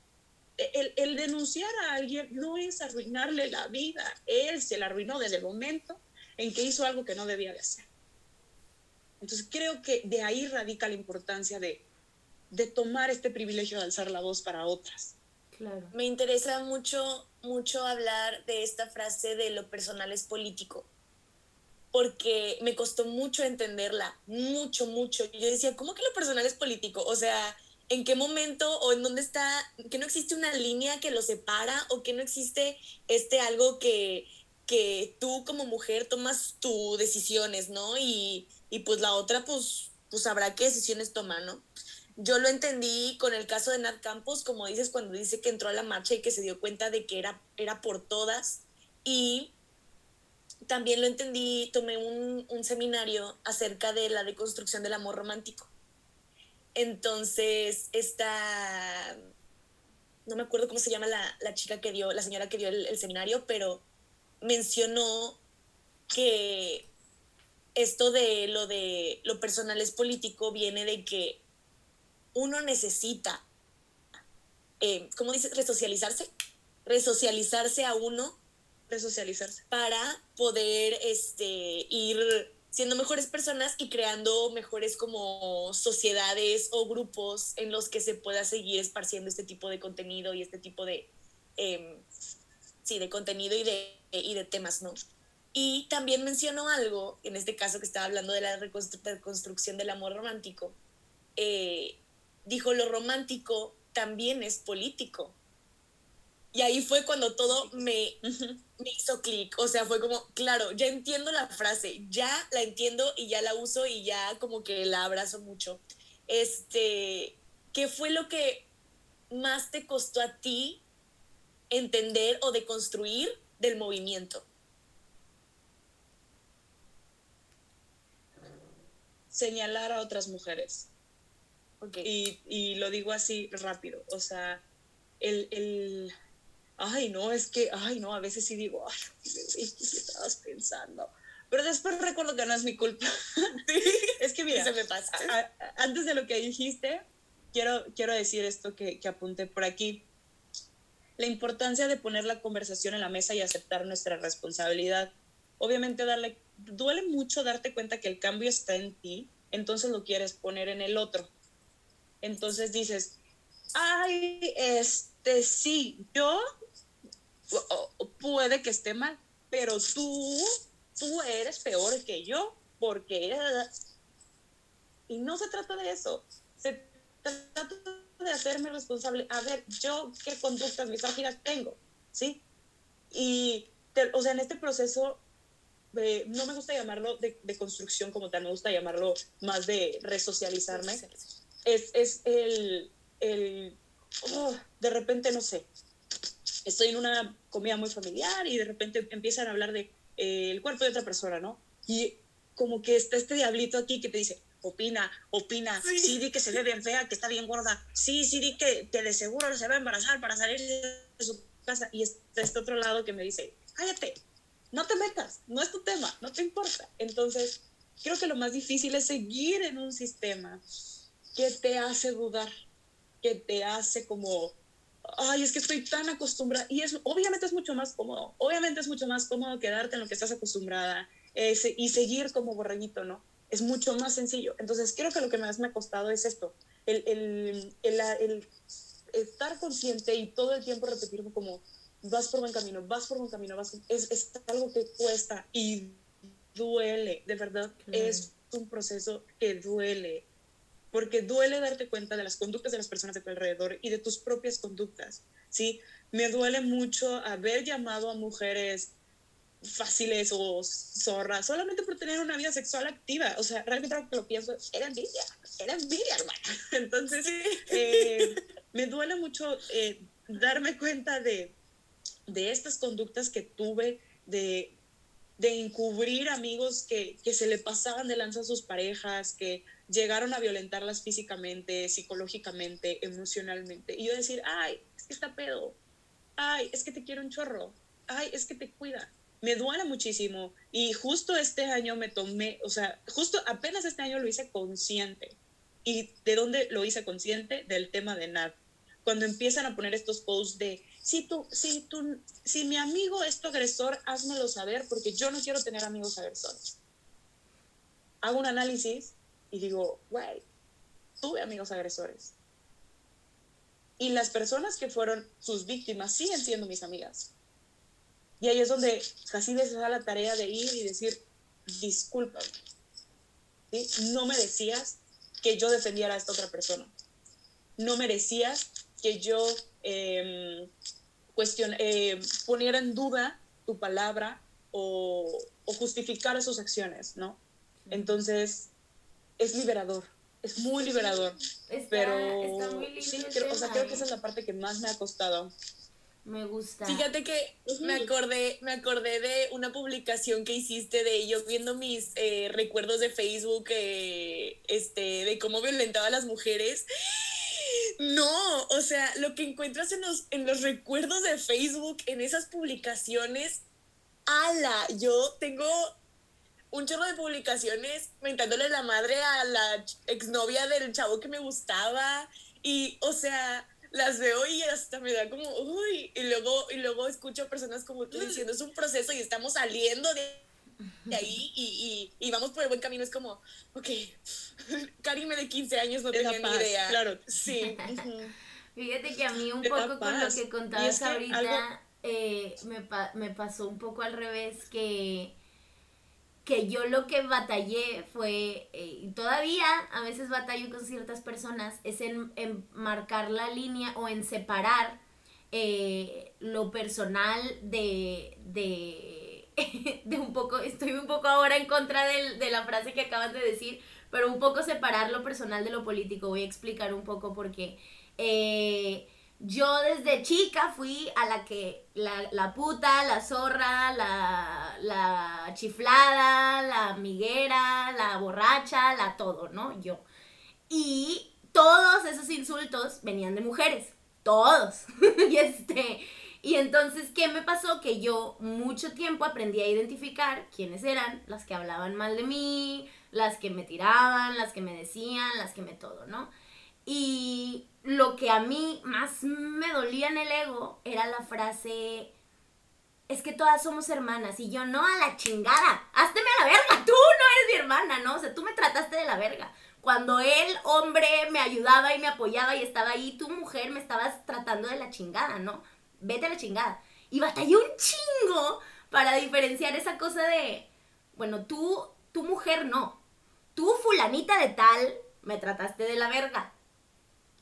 El, el, denunciar a alguien no es arruinarle la vida. Él se la arruinó desde el momento en que hizo algo que no debía de hacer. Entonces creo que de ahí radica la importancia de, de tomar este privilegio de alzar la voz para otras. Claro. Me interesa mucho, mucho hablar de esta frase de lo personal es político, porque me costó mucho entenderla, mucho, mucho. Yo decía, ¿cómo que lo personal es político? O sea, en qué momento o en dónde está, que no existe una línea que lo separa o que no existe este algo que, que tú como mujer tomas tus decisiones, ¿no? Y, y, pues la otra, pues, pues sabrá qué decisiones toma, ¿no? Yo lo entendí con el caso de Nat Campos, como dices, cuando dice que entró a la marcha y que se dio cuenta de que era, era por todas. Y también lo entendí, tomé un, un seminario acerca de la deconstrucción del amor romántico entonces, esta, no me acuerdo cómo se llama la, chica que dio, la señora que dio el, seminario, pero mencionó que esto de lo de lo personal es político viene de que uno necesita, eh, ¿cómo dice? Resocializarse. Resocializarse a uno. Resocializarse. Para poder este, ir siendo mejores personas y creando mejores como sociedades o grupos en los que se pueda seguir esparciendo este tipo de contenido y este tipo de, em, sí, de contenido y de, y de temas, ¿no? Y también mencionó algo, en este caso que estaba hablando de la reconstrucción del amor romántico, eh, dijo lo romántico también es político. Y ahí fue cuando todo me, me hizo clic. O sea, fue como, claro, ya entiendo la frase, ya la entiendo y ya la uso y ya como que la abrazo mucho. Este, ¿qué fue lo que más te costó a ti entender o deconstruir del movimiento? Señalar a otras mujeres. Okay. Y, y, lo digo así rápido. O sea, el, el ay, no, es que, ay, no, a veces sí digo, ay, ¿qué estabas pensando? Pero después recuerdo que no es mi culpa. es que mira, me pasa. antes de lo que dijiste, quiero, quiero decir esto que, que apunté por aquí. La importancia de poner la conversación en la mesa y aceptar nuestra responsabilidad. Obviamente darle, duele mucho darte cuenta que el cambio está en ti, entonces lo quieres poner en el otro. Entonces dices, ay, este sí, yo puede que esté mal, pero tú, tú eres peor que yo, porque... Y no se trata de eso, se trata de hacerme responsable. A ver, yo qué conductas misóginas tengo, ¿sí? Y, o sea, en este proceso, no me gusta llamarlo de, de, construcción como tal, me gusta llamarlo más de resocializarme. Es, es el, el oh, de repente, no sé, estoy en una comida muy familiar y de repente empiezan a hablar de eh, el cuerpo de otra persona, ¿no? Y como que está este diablito aquí que te dice, opina, opina, sí, di que se ve bien fea, que está bien gorda, sí, sí, di que, que de seguro se va a embarazar para salir de su casa. Y está este otro lado que me dice, cállate, no te metas, no es tu tema, no te importa. Entonces, creo que lo más difícil es seguir en un sistema que te hace dudar, que te hace como ay, es que estoy tan acostumbrada, y es, obviamente es mucho más cómodo, obviamente es mucho más cómodo quedarte en lo que estás acostumbrada y seguir como borreguito, ¿no? Es mucho más sencillo. Entonces, creo que lo que más me ha costado es esto, el, el, el, el estar consciente y todo el tiempo repetir como, vas por buen camino, vas por buen camino, vas es, es, algo que cuesta y duele, de verdad, es un proceso que duele, porque duele darte cuenta de las conductas de las personas de tu alrededor y de tus propias conductas, ¿sí? Me duele mucho haber llamado a mujeres fáciles o zorras solamente por tener una vida sexual activa. O sea, realmente lo que lo pienso, era envidia, era envidia, hermana. Entonces, eh, me duele mucho eh, darme cuenta de, de estas conductas que tuve, de, de encubrir amigos que, que, se le pasaban de lanza a sus parejas, que llegaron a violentarlas físicamente, psicológicamente, emocionalmente. Y yo decir, ay, es que está pedo, ay, es que te quiero un chorro, ay, es que te cuida. Me duele muchísimo. Y justo este año me tomé, o sea, justo apenas este año lo hice consciente. ¿Y de dónde lo hice consciente? Del tema de NAD. Cuando empiezan a poner estos posts de, si, tú, si, tú, si mi amigo es tu agresor, házmelo saber porque yo no quiero tener amigos agresores. Hago un análisis y digo, güey, tuve amigos agresores. Y las personas que fueron sus víctimas siguen siendo mis amigas. Y ahí es donde casi se da la tarea de ir y decir, discúlpame. No merecías que yo defendiera a esta otra persona. No merecías que yo eh, eh, poniera en duda tu palabra o, o justificara sus acciones, ¿no? Entonces, es liberador, es muy liberador. pero sí, creo, o sea, creo que esa es la parte que más me ha costado. Me gusta. Fíjate que me acordé, me acordé de una publicación que hiciste de yo viendo mis eh, recuerdos de Facebook, eh, este, de cómo violentaba a las mujeres. No, o sea, lo que encuentras en los, en los recuerdos de Facebook, en esas publicaciones, ala, yo tengo un chorro de publicaciones mentándole la madre a la exnovia del chavo que me gustaba y, o sea, las veo y hasta me da como, uy, y luego, y luego escucho personas como tú diciendo, es un proceso y estamos saliendo de, ahí y, y, vamos por el buen camino. Es como, ok, Karime de 15 años no tenía ni idea. Claro. Sí. Fíjate que a mí un poco con lo que contabas ahorita eh, me, me pasó un poco al revés que que yo lo que batallé fue, eh, y todavía a veces batallo con ciertas personas, es en, marcar la línea o en separar eh, lo personal de, de, de, un poco, estoy un poco ahora en contra de la frase que acabas de decir, pero un poco separar lo personal de lo político. Voy a explicar un poco por qué. Eh, yo desde chica fui a la que la, puta, la zorra, la, la, chiflada, la miguera, la borracha, la todo, ¿no? Yo. Y todos esos insultos venían de mujeres, todos. y este, y entonces, ¿qué me pasó? Que yo mucho tiempo aprendí a identificar quiénes eran las que hablaban mal de mí, las que me tiraban, las que me decían, las que me todo, ¿no? Y lo que a mí más me dolía en el ego era la frase, es que todas somos hermanas y yo no a la chingada, házteme a la verga, tú no eres mi hermana, ¿no? O sea, tú me trataste de la verga. Cuando el hombre me ayudaba y me apoyaba y estaba ahí, tu mujer me estabas tratando de la chingada, ¿no? Vete a la chingada. Y batallé un chingo para diferenciar esa cosa de, bueno, tú, tu mujer no. Tú, fulanita de tal, me trataste de la verga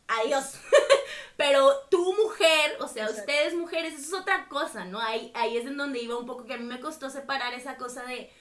adiós. Pero tu mujer, o sea, ustedes mujeres, eso es otra cosa, ¿no? Ahí, ahí es en donde iba un poco que a mí me costó separar esa cosa de,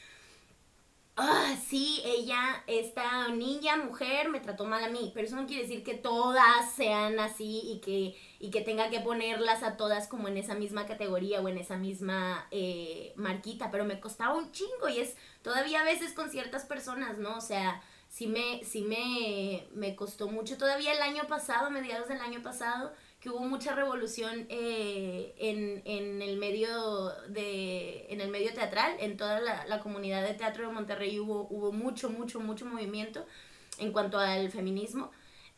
ah, sí, ella, esta niña, mujer, me trató mal a mí, pero eso no quiere decir que todas sean así y que, y que tenga que ponerlas a todas como en esa misma categoría o en esa misma eh, marquita, pero me costaba un chingo y es todavía a veces con ciertas personas, ¿no? O sea, sí me, sí me, me costó mucho. Todavía el año pasado, mediados del año pasado, que hubo mucha revolución eh, en, en, el medio de, en el medio teatral, en toda la, la, comunidad de teatro de Monterrey hubo, hubo mucho, mucho, mucho movimiento en cuanto al feminismo.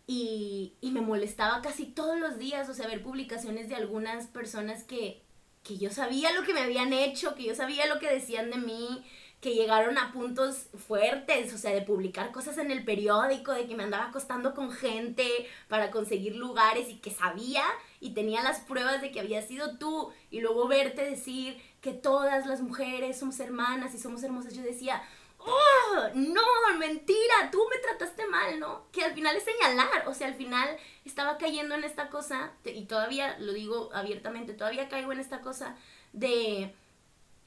y, y me molestaba casi todos los días, o sea, ver publicaciones de algunas personas que, que yo sabía lo que me habían hecho, que yo sabía lo que decían de mí, que llegaron a puntos fuertes, o sea, de publicar cosas en el periódico, de que me andaba acostando con gente para conseguir lugares y que sabía y tenía las pruebas de que había sido tú y luego verte decir que todas las mujeres somos hermanas y somos hermosas, yo decía, oh, no, mentira, tú me trataste mal, ¿no? Que al final es señalar, o sea, al final estaba cayendo en esta cosa, y todavía lo digo abiertamente, todavía caigo en esta cosa de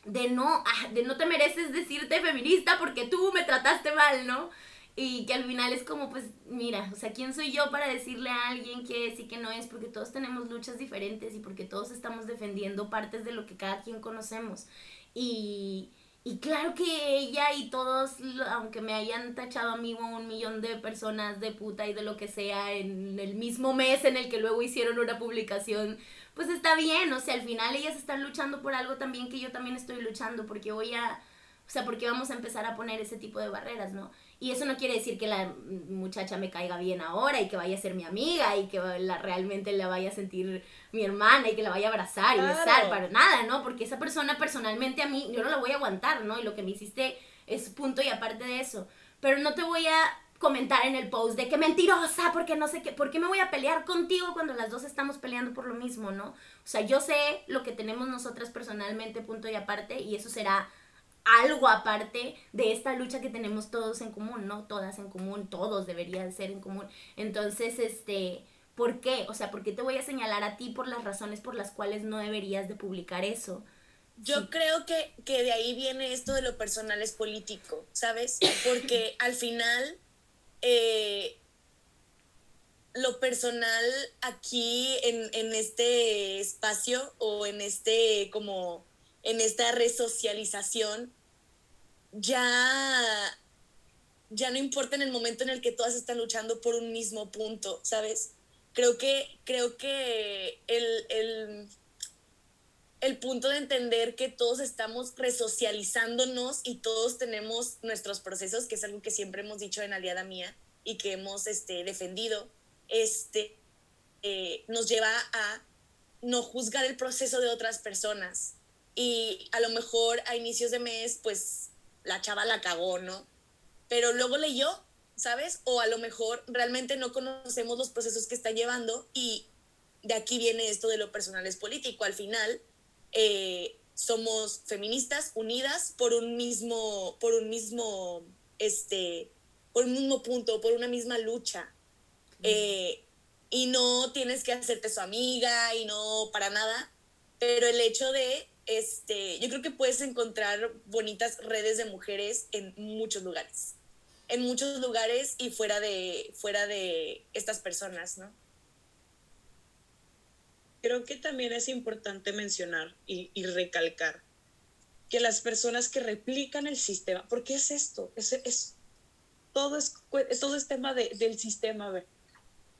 de no, ah, de no te mereces decirte feminista porque tú me trataste mal, ¿no? Y que al final es como, pues, mira, o sea, ¿quién soy yo para decirle a alguien que es y que no es? Porque todos tenemos luchas diferentes y porque todos estamos defendiendo partes de lo que cada quien conocemos. Y, y claro que ella y todos, aunque me hayan tachado a mí o un millón de personas de puta y de lo que sea en el mismo mes en el que luego hicieron una publicación pues está bien, o sea, al final ellas están luchando por algo también que yo también estoy luchando, porque voy a, o sea, porque vamos a empezar a poner ese tipo de barreras, ¿no? Y eso no quiere decir que la muchacha me caiga bien ahora y que vaya a ser mi amiga y que la, realmente la vaya a sentir mi hermana y que la vaya a abrazar y besar, para nada, ¿no? Porque esa persona personalmente a mí, yo no la voy a aguantar, ¿no? Y lo que me hiciste es punto y aparte de eso. Pero no te voy a comentar en el post de que mentirosa, porque no sé qué, ¿por qué me voy a pelear contigo cuando las dos estamos peleando por lo mismo, no? O sea, yo sé lo que tenemos nosotras personalmente, punto y aparte, y eso será algo aparte de esta lucha que tenemos todos en común, ¿no? Todas en común, todos deberían ser en común. Entonces, este, ¿por qué? O sea, ¿por qué te voy a señalar a ti por las razones por las cuales no deberías de publicar eso? Yo creo que, que de ahí viene esto de lo personal es político, ¿sabes? Porque al final eh, lo personal aquí en, este espacio o en este como en esta resocialización ya ya no importa en el momento en el que todas están luchando por un mismo punto, ¿sabes? Creo que, creo que el, el, el punto de entender que todos estamos resocializándonos y todos tenemos nuestros procesos, que es algo que siempre hemos dicho en Aliada Mía y que hemos este, defendido, este, eh, nos lleva a no juzgar el proceso de otras personas. Y a lo mejor a inicios de mes, pues la chava la cagó, ¿no? Pero luego leyó, ¿sabes? O a lo mejor realmente no conocemos los procesos que está llevando y de aquí viene esto de lo personal es político. Al final, eh, somos feministas unidas por un mismo, por un mismo, este, por un mismo punto, por una misma lucha. Eh, y no tienes que hacerte su amiga y no para nada, pero el hecho de, este, yo creo que puedes encontrar bonitas redes de mujeres en muchos lugares, en muchos lugares y fuera de, fuera de estas personas, ¿no? Creo que también es importante mencionar y, recalcar que las personas que replican el sistema, porque es esto, es, es todo, es, todo es tema del sistema,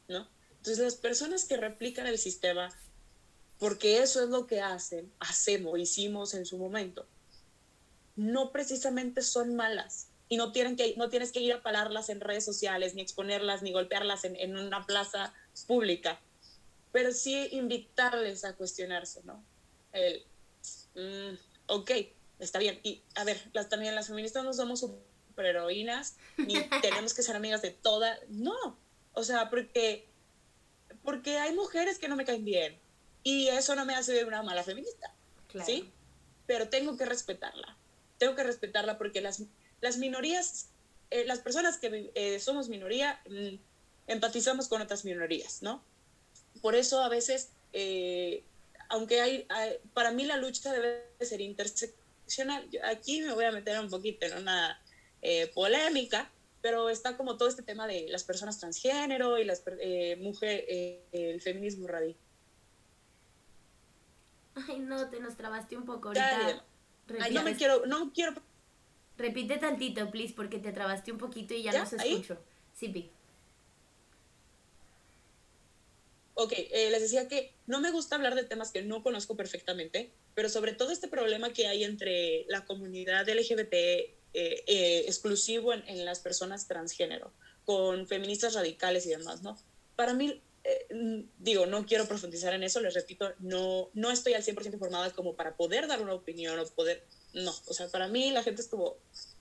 ¿no? Entonces las personas que replican el sistema, porque eso es lo que hacen, hacemos, hicimos en su momento, no precisamente son malas y no, tienen que, no tienes que ir a pararlas en redes sociales, ni exponerlas, ni golpearlas en, en una plaza pública pero sí invitarles a cuestionarse, ¿no? El, mm, ok, está bien. Y a ver, las, también las feministas no somos superheroínas, ni tenemos que ser amigas de todas. No, o sea, porque, porque hay mujeres que no me caen bien y eso no me hace una mala feminista, ¿sí? Pero tengo que respetarla, tengo que respetarla porque las, las minorías, eh, las personas que eh, somos minoría, mm, empatizamos con otras minorías, ¿no? Por eso a veces, eh, aunque hay, para mí la lucha debe ser interseccional. aquí me voy a meter un poquito en una eh, polémica, pero está como todo este tema de las personas transgénero y las eh, mujeres, el feminismo radical. Ay, no, te nos trabaste un poco ahorita. Ay, no me quiero, no quiero. Repite tantito, please, porque te trabaste un poquito y ya, no se escucho. Sí, Pi. Ok, eh, les decía que no me gusta hablar de temas que no conozco perfectamente, pero sobre todo este problema que hay entre la comunidad LGBT eh, eh, exclusivo en, en, las personas transgénero, con feministas radicales y demás, ¿no? Para mí, eh, digo, no quiero profundizar en eso, les repito, no, no estoy al 100% informada como para poder dar una opinión o poder, no, o sea, para mí la gente estuvo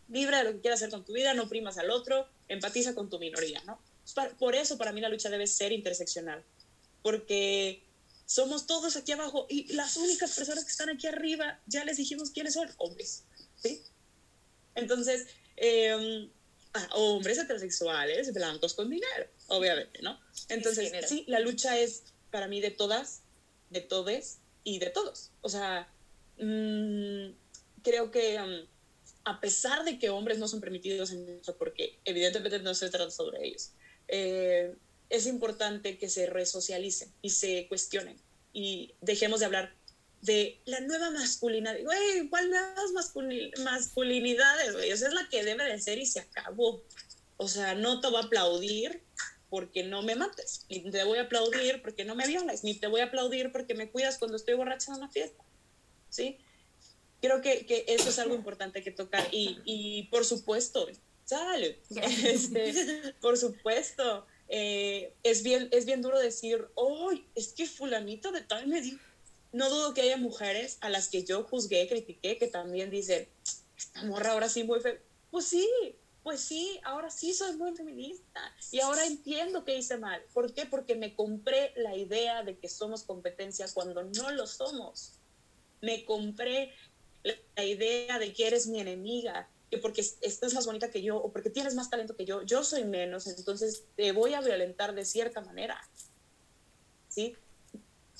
libre de lo que quieras hacer con tu vida, no primas al otro, empatiza con tu minoría, ¿no? Por eso para mí la lucha debe ser interseccional, porque somos todos aquí abajo y las únicas personas que están aquí arriba, ya les dijimos quiénes son, hombres, ¿sí? Entonces, eh, hombres heterosexuales, blancos con dinero, obviamente, ¿no? Entonces, sí, la lucha es para mí de todas, de todes y de todos. O sea, mmm, creo que um, a pesar de que hombres no son permitidos en eso, porque evidentemente no se trata sobre ellos, eh, es importante que se resocialicen y se cuestionen y dejemos de hablar de la nueva masculinidad. Güey, ¿cuál nuevas masculinidades, güey? Esa es la que debe de ser y se acabó. O sea, no te voy a aplaudir porque no me mates, ni te voy a aplaudir porque no me violas, ni te voy a aplaudir porque me cuidas cuando estoy borracha en una fiesta. ¿Sí? Creo que, que eso es algo importante que tocar. Y, y por supuesto, sale. Este, por supuesto, eh, es, bien, es bien duro decir, ¡ay! es que fulanito de tal me dijo no dudo que haya mujeres a las que yo juzgué, critiqué, que también dicen, esta morra ahora sí muy fe Pues sí, pues sí, ahora sí soy muy feminista y ahora entiendo que hice mal. ¿Por qué? Porque me compré la idea de que somos competencia cuando no lo somos. Me compré la idea de que eres mi enemiga, que porque estás más bonita que yo o porque tienes más talento que yo, yo soy menos, entonces te voy a violentar de cierta manera. ¿Sí?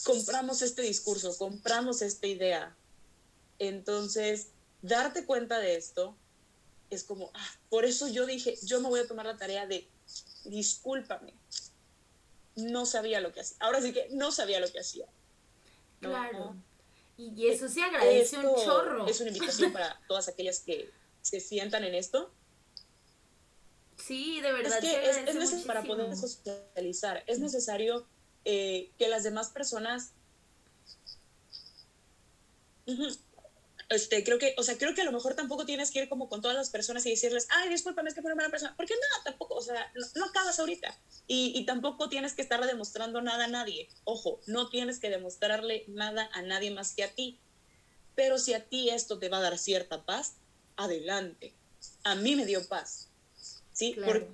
compramos este discurso, compramos esta idea. Entonces, darte cuenta de esto es como, ah, por eso yo dije, yo me voy a tomar la tarea de, discúlpame, no sabía lo que hacía. Ahora sí que no sabía lo que hacía. Claro. Y eso se agradece un chorro. Es una invitación para todas aquellas que se sientan en esto. Sí, de verdad. Es que es, es necesario para poder socializar. Es necesario eh, que las demás personas... Este, creo que, o sea, creo que a lo mejor tampoco tienes que ir como con todas las personas y decirles, ay, discúlpame, es que fue una mala persona. Porque no, tampoco, o sea, no, acabas ahorita. Y, y, tampoco tienes que estarle demostrando nada a nadie. Ojo, no tienes que demostrarle nada a nadie más que a ti. Pero si a ti esto te va a dar cierta paz, adelante. A mí me dio paz. ¿Sí? Claro.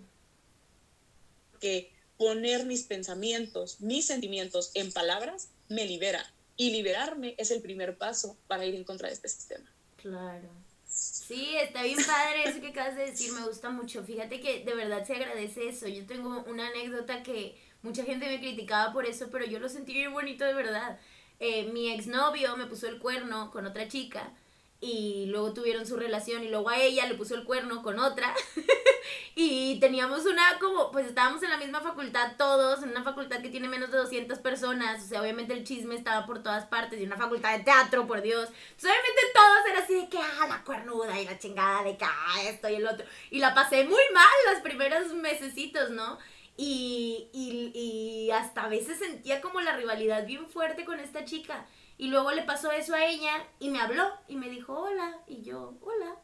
Porque poner mis pensamientos, mis sentimientos en palabras, me libera. Y liberarme es el primer paso para ir en contra de este sistema. Claro. Sí, está bien padre eso que acabas de decir, me gusta mucho. Fíjate que de verdad se agradece eso. Yo tengo una anécdota que mucha gente me criticaba por eso, pero yo lo sentí bien bonito de verdad. Eh, mi exnovio me puso el cuerno con otra chica y luego tuvieron su relación y luego a ella le puso el cuerno con otra y teníamos una como, pues estábamos en la misma facultad todos, en una facultad que tiene menos de 200 personas, o sea, obviamente el chisme estaba por todas partes y una facultad de teatro, por Dios. Obviamente todos era así de que, ah, la cuernuda y la chingada de que, ah, esto y el otro. Y la pasé muy mal los primeros mesecitos, ¿no? Y, y, y hasta a veces sentía como la rivalidad bien fuerte con esta chica. Y luego le pasó eso a ella y me habló y me dijo hola. Y yo, hola.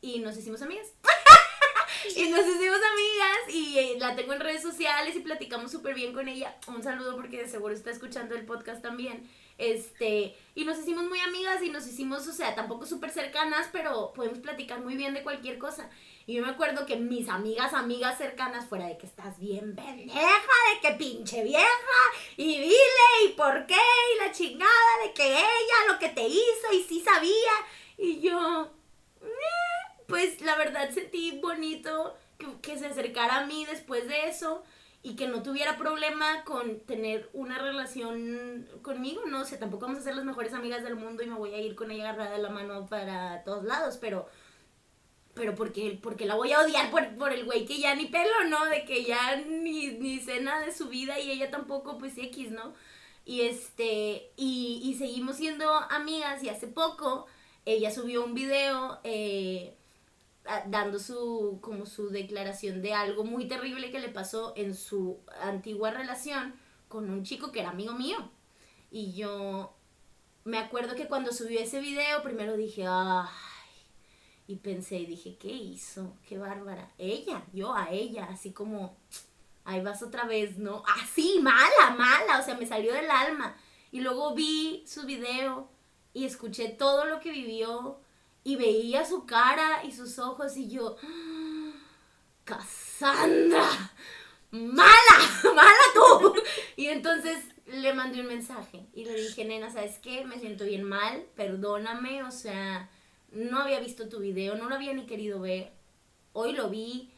Y nos hicimos amigas. y nos hicimos amigas y eh, la tengo en redes sociales y platicamos súper bien con ella. Un saludo porque de seguro está escuchando el podcast también. Este, y nos hicimos muy amigas y nos hicimos, o sea, tampoco súper cercanas, pero podemos platicar muy bien de cualquier cosa. Y yo me acuerdo que mis amigas, amigas cercanas, fuera de que estás bien pendeja, de que pinche vieja, y dile, y por qué, y la chingada de que ella lo que te hizo y sí sabía. Y yo, eh", pues la verdad sentí bonito que, se acercara a mí después de eso y que no tuviera problema con tener una relación conmigo, no sé, tampoco vamos a ser las mejores amigas del mundo y me voy a ir con ella agarrada de la mano para todos lados, pero pero porque, porque la voy a odiar por, por el güey que ya ni pelo, ¿no? De que ya ni, ni sé nada de su vida y ella tampoco, pues X, ¿no? Y este, y, y seguimos siendo amigas y hace poco ella subió un video eh, dando su, como su declaración de algo muy terrible que le pasó en su antigua relación con un chico que era amigo mío. Y yo me acuerdo que cuando subió ese video primero dije, ah Y pensé y dije, ¿qué hizo? Qué bárbara. Ella, yo a ella, así como, ahí vas otra vez, ¿no? Así, mala, mala, o sea, me salió del alma. Y luego vi su video y escuché todo lo que vivió y veía su cara y sus ojos y yo, ¡Ah! Cassandra, mala, mala tú. Y entonces le mandé un mensaje y le dije, nena, ¿sabes qué? Me siento bien mal, perdóname, o sea, no había visto tu video, no lo había ni querido ver, hoy lo vi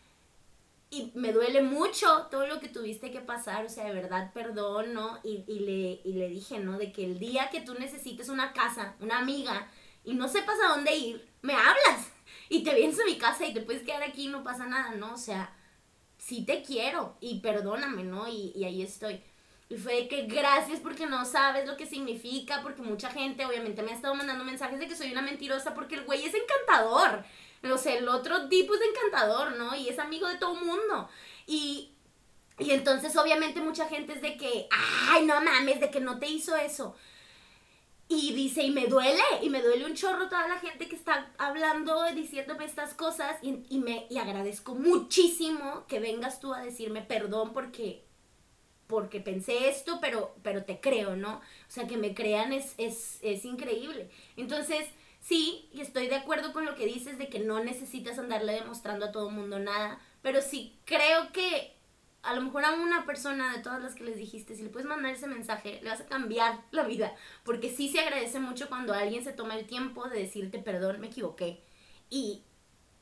y me duele mucho todo lo que tuviste que pasar, o sea, de verdad, perdón, ¿no? Y, y, le, y le dije, ¿no? De que el día que tú necesites una casa, una amiga, y no sepas a dónde ir, me hablas y te vienes a mi casa y te puedes quedar aquí y no pasa nada, ¿no? O sea, sí te quiero y perdóname, ¿no? Y, y ahí estoy. Y fue que gracias porque no sabes lo que significa, porque mucha gente obviamente me ha estado mandando mensajes de que soy una mentirosa porque el güey es encantador. O sea, el otro tipo es encantador, ¿no? Y es amigo de todo mundo. Y, y entonces obviamente mucha gente es de que, ay, no mames, de que no te hizo eso. Y dice, y me duele, y me duele un chorro toda la gente que está hablando, diciéndome estas cosas, y, y me y agradezco muchísimo que vengas tú a decirme perdón porque porque pensé esto, pero, pero te creo, ¿no? O sea, que me crean es, es, es increíble. Entonces, sí, y estoy de acuerdo con lo que dices de que no necesitas andarle demostrando a todo el mundo nada, pero sí creo que a lo mejor a una persona de todas las que les dijiste, si le puedes mandar ese mensaje, le vas a cambiar la vida, porque sí se agradece mucho cuando alguien se toma el tiempo de decirte, perdón, me equivoqué. Y,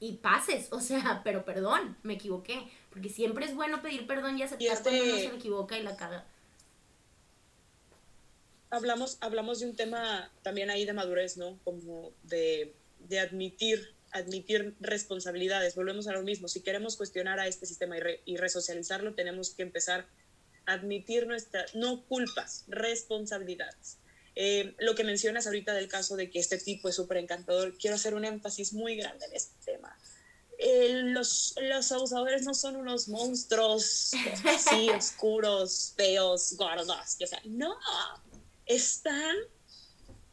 y pases, o sea, pero perdón, me equivoqué. Porque siempre es bueno pedir perdón y aceptar Y este- cuando uno se equivoca y la caga. hablamos, hablamos de un tema también ahí de madurez, ¿no? Como de, de admitir, admitir responsabilidades. Volvemos a lo mismo. Si queremos cuestionar a este sistema y, re- y resocializarlo, tenemos que empezar a admitir nuestras, no culpas, responsabilidades. Eh, lo que mencionas ahorita del caso de que este tipo es súper encantador, quiero hacer un énfasis muy grande en este tema. Eh, los, los abusadores no son unos monstruos así, oscuros, feos, gordos. O sea, no, están,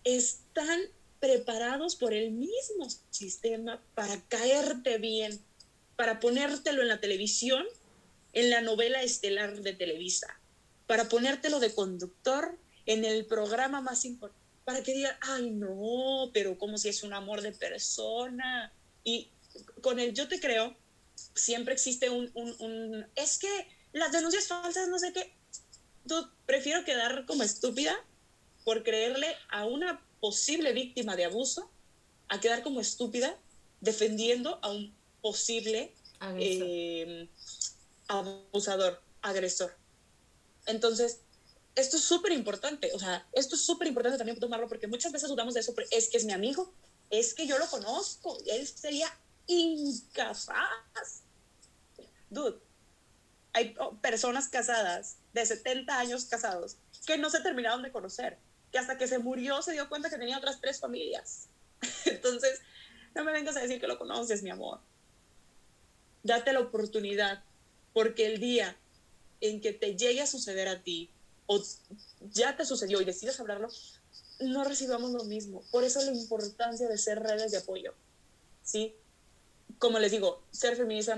están preparados por el mismo sistema para caerte bien, para ponértelo en la televisión, en la novela estelar de Televisa, para ponértelo de conductor en el programa más importante, para que digan, ay no, pero como si es un amor de persona. Y con el yo te creo, siempre existe un, un, un es que las denuncias falsas, no sé qué, Tú, prefiero quedar como estúpida por creerle a una posible víctima de abuso a quedar como estúpida defendiendo a un posible Agresor. eh, abusador, agresor. Entonces, esto es súper importante, o sea, esto es súper importante también tomarlo porque muchas veces dudamos de eso, pero es que es mi amigo, es que yo lo conozco, él sería incapaz. Dude, hay oh, personas casadas de 70 años casados que no se terminaron de conocer, que hasta que se murió se dio cuenta que tenía otras tres familias. Entonces, no me vengas a decir que lo conoces, mi amor. Date la oportunidad, porque el día en que te llegue a suceder a ti, o ya te sucedió y decides hablarlo, no recibamos lo mismo. Por eso la importancia de ser redes de apoyo. ¿Sí? Como les digo, ser feminista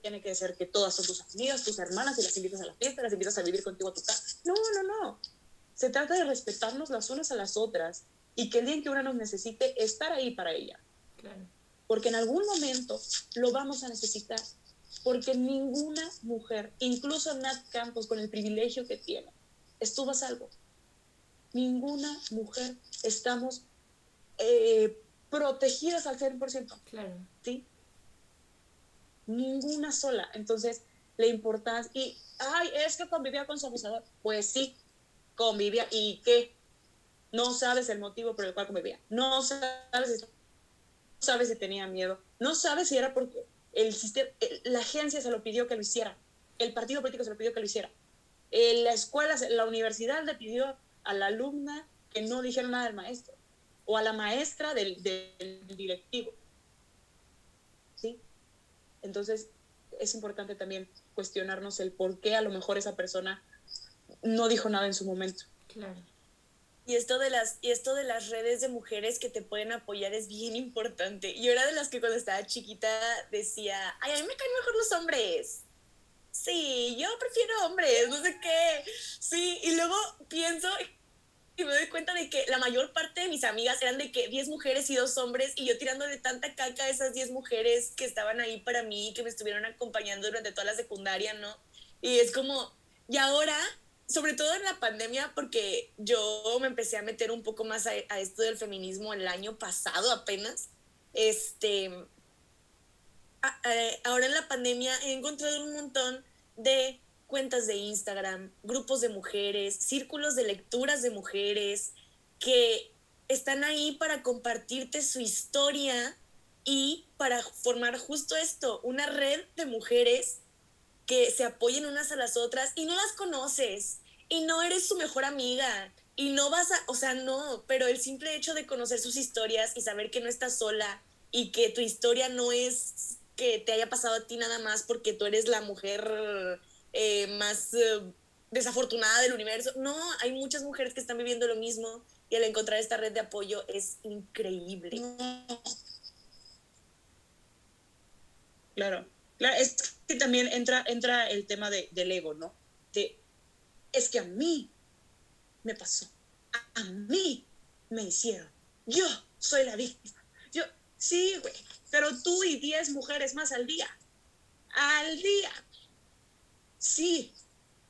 tiene que ser que todas son tus amigas, tus hermanas, y las invitas a la fiesta, las invitas a vivir contigo a tu casa. No, no, no. Se trata de respetarnos las unas a las otras y que el día en que una nos necesite, estar ahí para ella. Claro. Porque en algún momento lo vamos a necesitar. Porque ninguna mujer, incluso Nat Campos, con el privilegio que tiene, estuvo a salvo. Ninguna mujer estamos eh, protegidas al 100%. Claro. ¿sí? Ninguna sola. Entonces, la importancia. Y, ay, es que convivía con su abusador. Pues sí, convivía. ¿Y qué? No sabes el motivo por el cual convivía. No sabes si, no sabes si tenía miedo. No sabes si era porque el sistema, la agencia se lo pidió que lo hiciera. El partido político se lo pidió que lo hiciera. Eh, la escuela, la universidad le pidió a la alumna que no dijera nada del maestro. O a la maestra del, del directivo. ¿sí? Entonces, es importante también cuestionarnos el por qué a lo mejor esa persona no dijo nada en su momento. Claro. Y esto, de las, y esto de las redes de mujeres que te pueden apoyar es bien importante. Yo era de las que cuando estaba chiquita decía, ay, a mí me caen mejor los hombres. Sí, yo prefiero hombres, no sé qué. Sí, y luego pienso y me doy cuenta de que la mayor parte de mis amigas eran de que 10 mujeres y dos hombres y yo tirándole tanta caca a esas 10 mujeres que estaban ahí para mí, que me estuvieron acompañando durante toda la secundaria, ¿no? Y es como, y ahora sobre todo en la pandemia, porque yo me empecé a meter un poco más a, esto del feminismo el año pasado apenas. Este, ahora en la pandemia he encontrado un montón de cuentas de Instagram, grupos de mujeres, círculos de lecturas de mujeres que están ahí para compartirte su historia y para formar justo esto, una red de mujeres que se apoyen unas a las otras y no las conoces y no eres su mejor amiga y no vas a, o sea, no, pero el simple hecho de conocer sus historias y saber que no estás sola y que tu historia no es que te haya pasado a ti nada más porque tú eres la mujer eh, más eh, desafortunada del universo. No, hay muchas mujeres que están viviendo lo mismo y al encontrar esta red de apoyo es increíble. Claro, claro, es que también entra, entra el tema de, del ego, ¿no? De, es que a mí me pasó, a, mí me hicieron, yo soy la víctima. Yo, sí, güey, pero tú y 10 mujeres más al día, al día. Sí,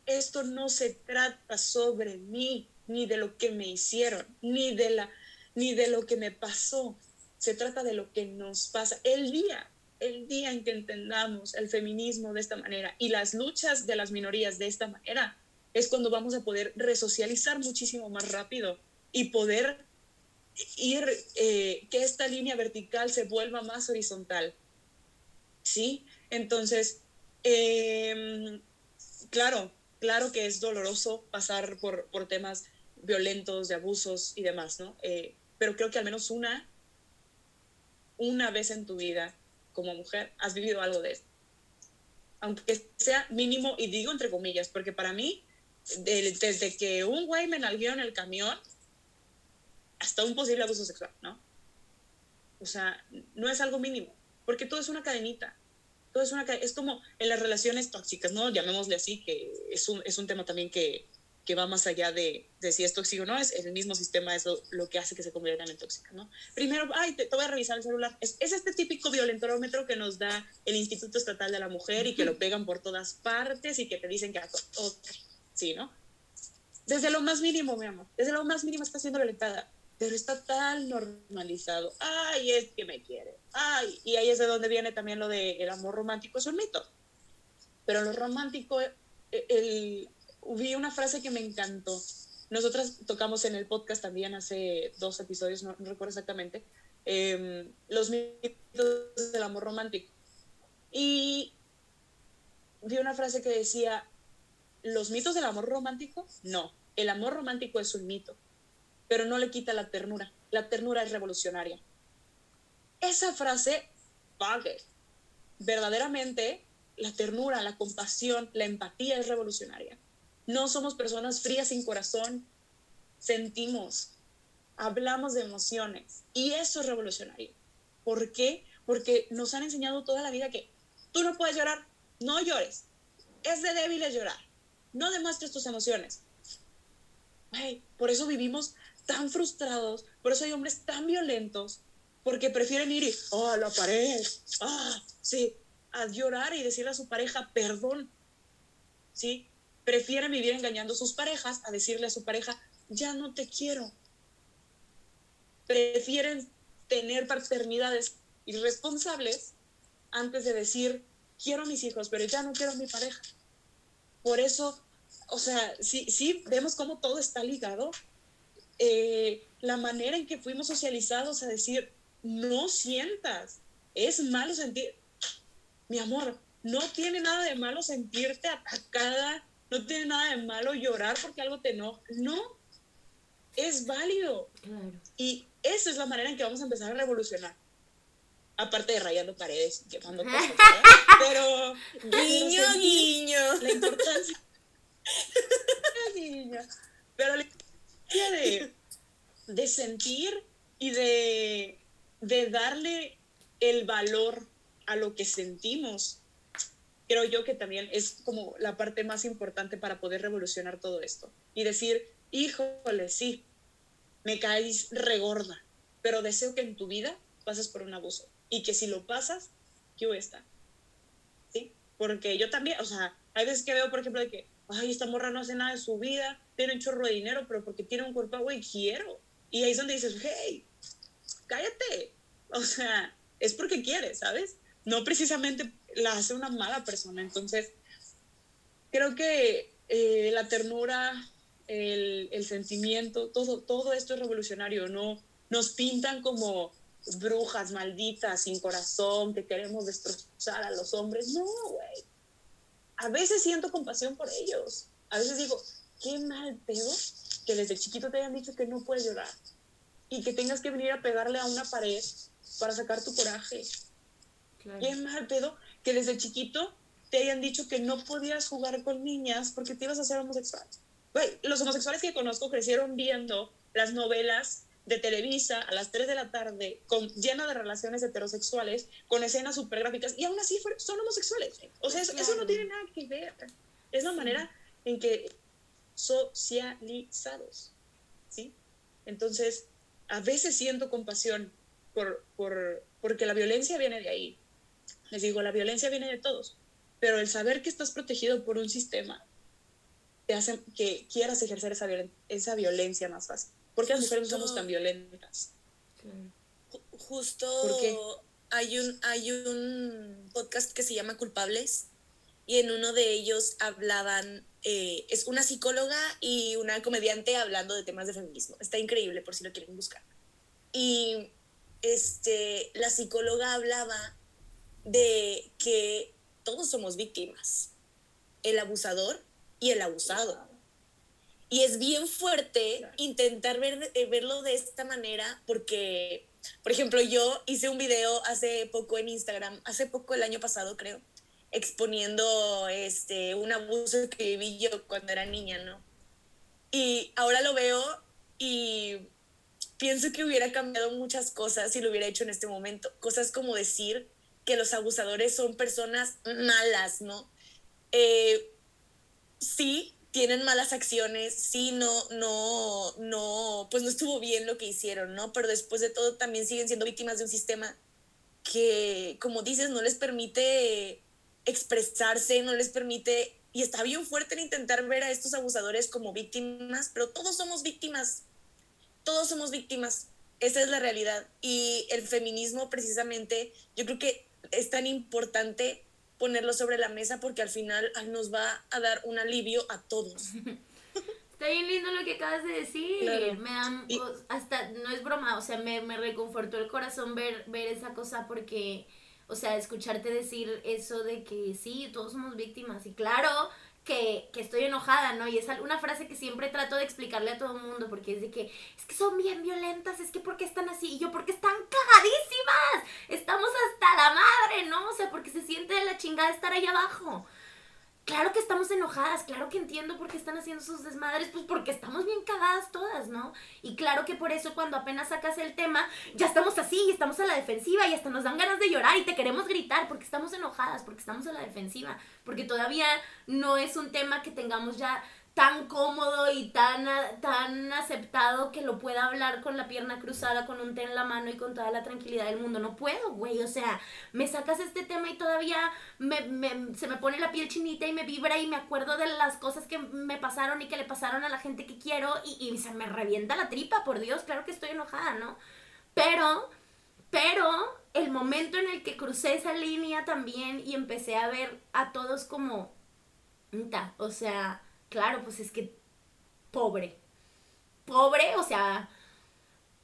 esto no se trata sobre mí, ni de lo que me hicieron, ni de, la, ni de lo que me pasó. Se trata de lo que nos pasa. El día el día en que entendamos el feminismo de esta manera y las luchas de las minorías de esta manera, es cuando vamos a poder resocializar muchísimo más rápido y poder ir, eh, que esta línea vertical se vuelva más horizontal. ¿Sí? Entonces, em, claro, claro que es doloroso pasar por, por, temas violentos, de abusos y demás, ¿no? Eh, pero creo que al menos una, una vez en tu vida como mujer has vivido algo de esto. Aunque sea mínimo, y digo entre comillas, porque para mí, desde que un güey me nalgueó en el camión, hasta un posible abuso sexual, ¿no? O sea, no es algo mínimo, porque todo es una cadenita. Todo es una es como en las relaciones tóxicas, ¿no? Llamémosle así, que es un, es un tema también que, que va más allá de, de, si es tóxico o no, es el mismo sistema, es lo, que hace que se conviertan en tóxica, ¿no? Primero, ay, te, voy a revisar el celular. Es, es, este típico violentómetro que nos da el Instituto Estatal de la Mujer y que lo pegan por todas partes y que te dicen que, ok, sí, ¿no? Desde lo más mínimo, mi amor, desde lo más mínimo está siendo violentada, pero está tan normalizado. Ay, es que me quiere. Ay, y ahí es de donde viene también lo del el amor romántico, es un mito. Pero lo romántico, e, el, vi una frase que me encantó. Nosotras tocamos en el podcast también hace dos episodios, no, recuerdo exactamente, em, los mitos del amor romántico. Y vi una frase que decía, ¿los mitos del amor romántico? No, el amor romántico es un mito, pero no le quita la ternura. La ternura es revolucionaria. Esa frase, vale, verdaderamente la ternura, la compasión, la empatía es revolucionaria. No somos personas frías sin corazón, sentimos, hablamos de emociones y eso es revolucionario. ¿Por qué? Porque nos han enseñado toda la vida que tú no puedes llorar, no llores. Es de débiles llorar. No demuestres tus emociones. por eso vivimos tan frustrados, por eso hay hombres tan violentos, porque prefieren ir y, oh, la pared, ah, sí, a llorar y decirle a su pareja, perdón, ¿sí? prefieren vivir engañando a sus parejas a decirle a su pareja, ya no te quiero. Prefieren tener paternidades irresponsables antes de decir, quiero a mis hijos, pero ya no quiero a mi pareja. Por eso, o sea, sí, sí vemos cómo todo está ligado. Eh, la manera en que fuimos socializados a decir, no sientas, es malo sentir, mi amor, no tiene nada de malo sentirte atacada, no tiene nada de malo llorar porque algo te enoja. No, es válido. Y esa es la manera en que vamos a empezar a revolucionar. Aparte de rayando paredes, quemando cosas. Pero. Guiño, guiño. La importancia. guiño. Pero la de sentir y de, de darle el valor a lo que sentimos, creo yo que también es como la parte más importante para poder revolucionar todo esto. Y decir, híjole, sí, me caes regorda, pero deseo que en tu vida pases por un abuso y que si lo pasas, yo está. ¿Sí? Porque yo también, o sea, hay veces que veo, por ejemplo, de que, ay, esta morra no hace nada de su vida, tiene un chorro de dinero, pero porque tiene un cuerpo, güey, quiero. Y ahí es donde dices, hey, cállate. O sea, es porque quieres, ¿sabes? No precisamente la hace una mala persona. Entonces, creo que eh, la ternura, el, el, sentimiento, todo, todo esto es revolucionario, ¿no? Nos pintan como brujas malditas, sin corazón, que queremos destrozar a los hombres. No, güey. A veces siento compasión por ellos. A veces digo, qué mal pedo que desde chiquito te hayan dicho que no puedes llorar y que tengas que venir a pegarle a una pared para sacar tu coraje. Qué mal pedo que desde chiquito te hayan dicho que no podías jugar con niñas porque te ibas a ser homosexual. Güey, los homosexuales que conozco crecieron viendo las novelas de Televisa a las 3 de la tarde, con, llena de relaciones heterosexuales, con escenas súper gráficas, y aún así son homosexuales. O sea, eso, no tiene nada que ver. Es la manera en que socializados, ¿sí? Entonces, a veces siento compasión por, por, porque la violencia viene de ahí. Les digo, la violencia viene de todos, pero el saber que estás protegido por un sistema te hace que quieras ejercer esa, esa violencia más fácil. ¿Por qué las mujeres no somos tan violentas? Justo hay un, hay un podcast que se llama Culpables y en uno de ellos hablaban, eh, es una psicóloga y una comediante hablando de temas de feminismo. Está increíble por si lo quieren buscar. Y este, la psicóloga hablaba de que todos somos víctimas, el abusador y el abusado. Y es bien fuerte intentar ver, eh, verlo de esta manera porque, por ejemplo, yo hice un video hace poco en Instagram, hace poco el año pasado creo, exponiendo este, un abuso que viví yo cuando era niña, ¿no? Y ahora lo veo y pienso que hubiera cambiado muchas cosas si lo hubiera hecho en este momento. Cosas como decir que los abusadores son personas malas, ¿no? Eh, sí, tienen malas acciones, sí, no, no, no, pues no estuvo bien lo que hicieron, ¿no? Pero después de todo también siguen siendo víctimas de un sistema que, como dices, no les permite expresarse, no les permite, y está bien fuerte en intentar ver a estos abusadores como víctimas, pero todos somos víctimas, todos somos víctimas, esa es la realidad. Y el feminismo precisamente, yo creo que es tan importante ponerlo sobre la mesa porque al final nos va a dar un alivio a todos. Está bien lindo lo que acabas de decir. Me da, hasta, no es broma, o sea, me, me reconfortó el corazón ver, ver esa cosa porque, o sea, escucharte decir eso de que sí, todos somos víctimas. Y claro, que, que, estoy enojada, ¿no? Y es una frase que siempre trato de explicarle a todo el mundo, porque es de que, es que son bien violentas, es que ¿por qué están así? Y yo, porque están cagadísimas, estamos hasta la madre, ¿no? O sea, porque se siente de la chingada estar ahí abajo. Claro que estamos enojadas, claro que entiendo por qué están haciendo sus desmadres, pues porque estamos bien cagadas todas, ¿no? Y claro que por eso cuando apenas sacas el tema, ya estamos así, y estamos a la defensiva y hasta nos dan ganas de llorar y te queremos gritar porque estamos enojadas, porque estamos a la defensiva, porque todavía no es un tema que tengamos ya tan cómodo y tan, tan aceptado que lo pueda hablar con la pierna cruzada, con un té en la mano y con toda la tranquilidad del mundo. No puedo, güey. O sea, me sacas este tema y todavía me, me, se me pone la piel chinita y me vibra y me acuerdo de las cosas que me pasaron y que le pasaron a la gente que quiero y, y se me revienta la tripa, por Dios. Claro que estoy enojada, ¿no? Pero, pero el momento en el que crucé esa línea también y empecé a ver a todos como... O sea, claro, pues es que pobre. Pobre, o sea,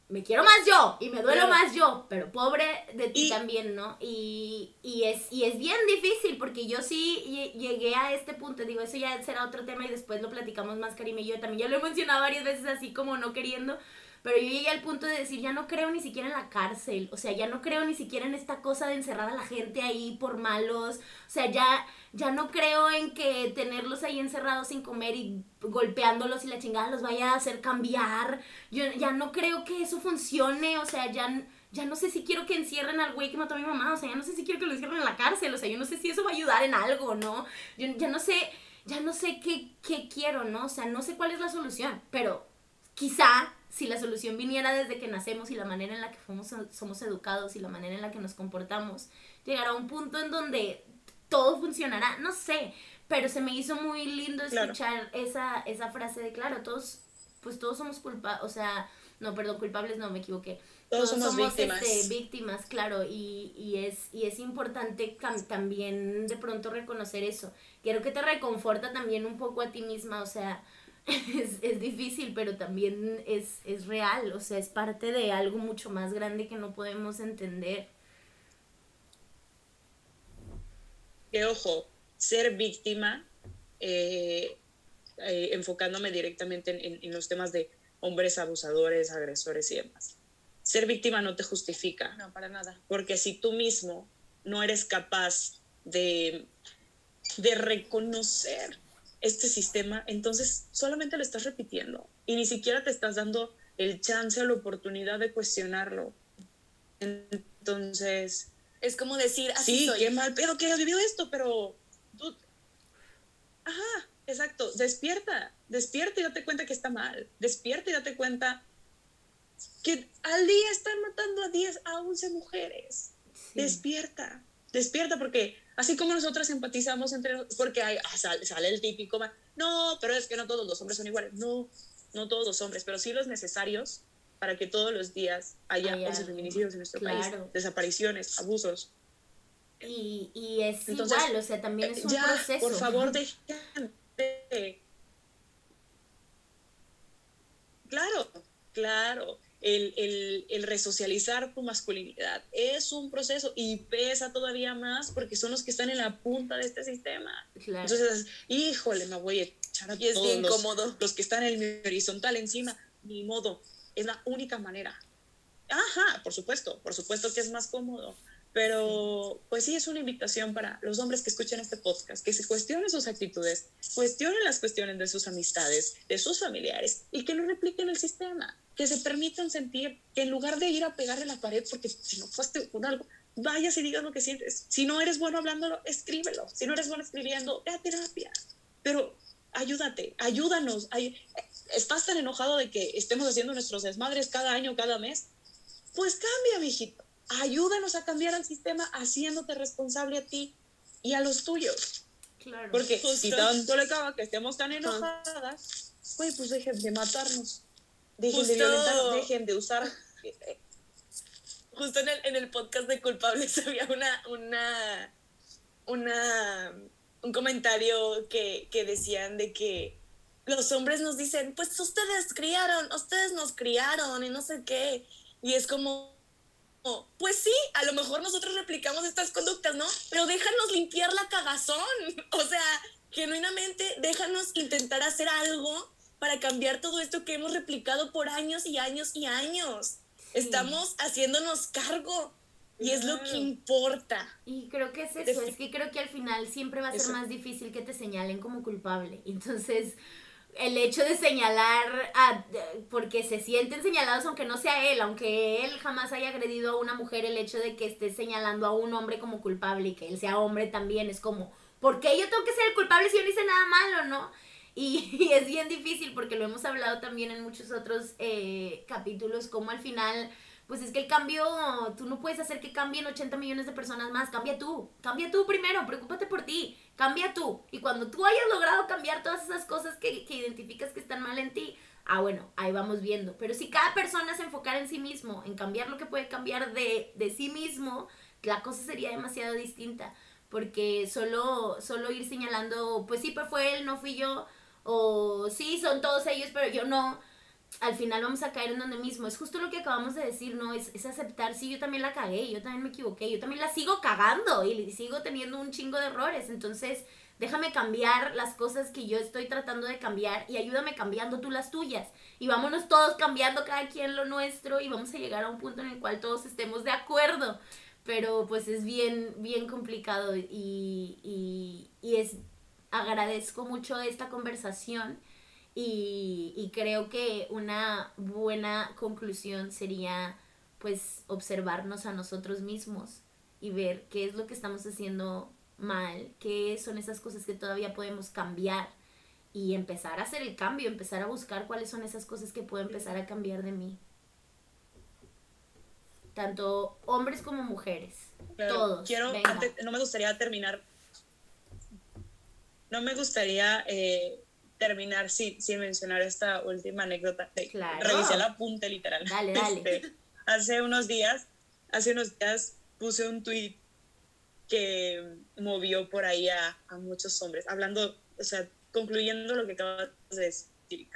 me quiero más yo y me duelo más yo, pero pobre de ti también, ¿no? Y, es, y es bien difícil porque yo sí llegué a este punto, digo, eso ya será otro tema y después lo platicamos más, Karim y yo también, ya lo he mencionado varias veces así como no queriendo, pero yo llegué al punto de decir, ya no creo ni siquiera en la cárcel, o sea, ya no creo ni siquiera en esta cosa de encerrar a la gente ahí por malos, o sea, ya, ya no creo en que tenerlos ahí encerrados sin comer y golpeándolos y la chingada los vaya a hacer cambiar, yo ya no creo que eso funcione, o sea, ya ya no sé si quiero que encierren al güey que mató a mi mamá, o sea, ya no sé si quiero que lo encierren en la cárcel, o sea, yo no sé si eso va a ayudar en algo, ¿no? Yo ya no sé, ya no sé qué, qué quiero, ¿no? O sea, no sé cuál es la solución, pero quizá si la solución viniera desde que nacemos y la manera en la que fuimos, somos educados y la manera en la que nos comportamos, llegará a un punto en donde todo funcionará, no sé, pero se me hizo muy lindo escuchar esa, esa frase de, claro, todos, pues todos somos culpables, o sea, no, perdón, culpables no, me equivoqué. Todos, somos, víctimas. Este, víctimas, claro, y, y, es, y es importante también de pronto reconocer eso. Quiero que te reconforta también un poco a ti misma, o sea, es, es difícil, pero también es, es real, o sea, es parte de algo mucho más grande que no podemos entender. Que ojo, ser víctima, eh, eh, enfocándome directamente en, en, los temas de hombres abusadores, agresores y demás. Ser víctima no te justifica. No, para nada. Porque si tú mismo no eres capaz de, de reconocer este sistema, entonces solamente lo estás repitiendo y ni siquiera te estás dando el chance o la oportunidad de cuestionarlo. Entonces... Es como decir, así sí, qué mal pedo que has vivido esto, pero tú... Ajá, exacto, despierta, despierta y date cuenta que está mal, despierta y date cuenta que al día están matando a 10, a 11 mujeres. Despierta, despierta porque Así como nosotras empatizamos entre porque hay, ah, sale, el típico, no, pero es que no todos los hombres son iguales. No, no todos los hombres, pero sí los necesarios para que todos los días haya 11 feminicidios en nuestro país, desapariciones, abusos. Y, y es igual, o sea, también es un ya, proceso. Por favor, dejen de... Claro, claro el, el, el, resocializar tu masculinidad. Es un proceso y pesa todavía más porque son los que están en la punta de este sistema. Entonces, híjole, me voy a echar a y todos bien los, cómodo. los que están en mi horizontal encima. Ni modo, es la única manera. Ajá, por supuesto, por supuesto que es más cómodo. Pero pues sí es una invitación para los hombres que escuchen este podcast, que se cuestionen sus actitudes, cuestionen las cuestiones de sus amistades, de sus familiares y que no repliquen el sistema que se permitan sentir, que en lugar de ir a pegarle la pared, porque si no fuiste con algo, vayas y digas lo que sientes. Si no eres bueno hablándolo, escríbelo. Si no eres bueno escribiendo, ve a terapia. Pero ayúdate, ayúdanos. ¿Estás tan enojado de que estemos haciendo nuestros desmadres cada año, cada mes? Pues cambia, mijito. Ayúdanos a cambiar al sistema haciéndote responsable a ti y a los tuyos. Claro. Porque si tanto le acaba que estemos tan enojadas, pues, pues dejen de matarnos. Dejen de dejen de usar. Justo en el, en el podcast de culpables había una, una, una, un comentario que, que decían de que los hombres nos dicen, pues ustedes criaron, ustedes nos criaron y no sé qué. Y es como, pues sí, a lo mejor nosotros replicamos estas conductas, ¿no? Pero déjanos limpiar la cagazón. O sea, genuinamente, déjanos intentar hacer algo para cambiar todo esto que hemos replicado por años y años y años. Estamos haciéndonos cargo. Y es lo que importa. Y creo que es eso, es que creo que al final siempre va a ser más difícil que te señalen como culpable. Entonces, el hecho de señalar a, porque se sienten señalados aunque no sea él, aunque él jamás haya agredido a una mujer, el hecho de que esté señalando a un hombre como culpable y que él sea hombre también es como, ¿por qué yo tengo que ser el culpable si yo no hice nada malo, no? Y, es bien difícil porque lo hemos hablado también en muchos otros eh, capítulos, como al final, pues es que el cambio, tú no puedes hacer que cambien 80 millones de personas más, cambia tú, cambia tú primero, preocúpate por ti, cambia tú. Y cuando tú hayas logrado cambiar todas esas cosas que, que identificas que están mal en ti, ah, bueno, ahí vamos viendo. Pero si cada persona se enfocara en sí mismo, en cambiar lo que puede cambiar de, de sí mismo, la cosa sería demasiado distinta. Porque solo, solo ir señalando, pues sí, pues fue él, no fui yo, o sí, son todos ellos, pero yo no, al final vamos a caer en donde mismo. Es justo lo que acabamos de decir, ¿no? Es, es aceptar, sí, yo también la cagué, yo también me equivoqué, yo también la sigo cagando y sigo teniendo un chingo de errores. Entonces, déjame cambiar las cosas que yo estoy tratando de cambiar y ayúdame cambiando tú las tuyas. Y vámonos todos cambiando cada quien lo nuestro y vamos a llegar a un punto en el cual todos estemos de acuerdo. Pero pues es bien, bien complicado y, y, y es, agradezco mucho esta conversación y, y creo que una buena conclusión sería pues observarnos a nosotros mismos y ver qué es lo que estamos haciendo mal, qué son esas cosas que todavía podemos cambiar y empezar a hacer el cambio, empezar a buscar cuáles son esas cosas que puedo empezar a cambiar de mí. Tanto hombres como mujeres. todos. Quiero, no me gustaría terminar. No me gustaría eh, terminar sin, sin, mencionar esta última anécdota. Claro. Revisé la punta literal. Dale, dale. Este, hace unos días, hace unos días puse un tweet que movió por ahí a, muchos hombres, hablando, o sea, concluyendo lo que acabas de decir.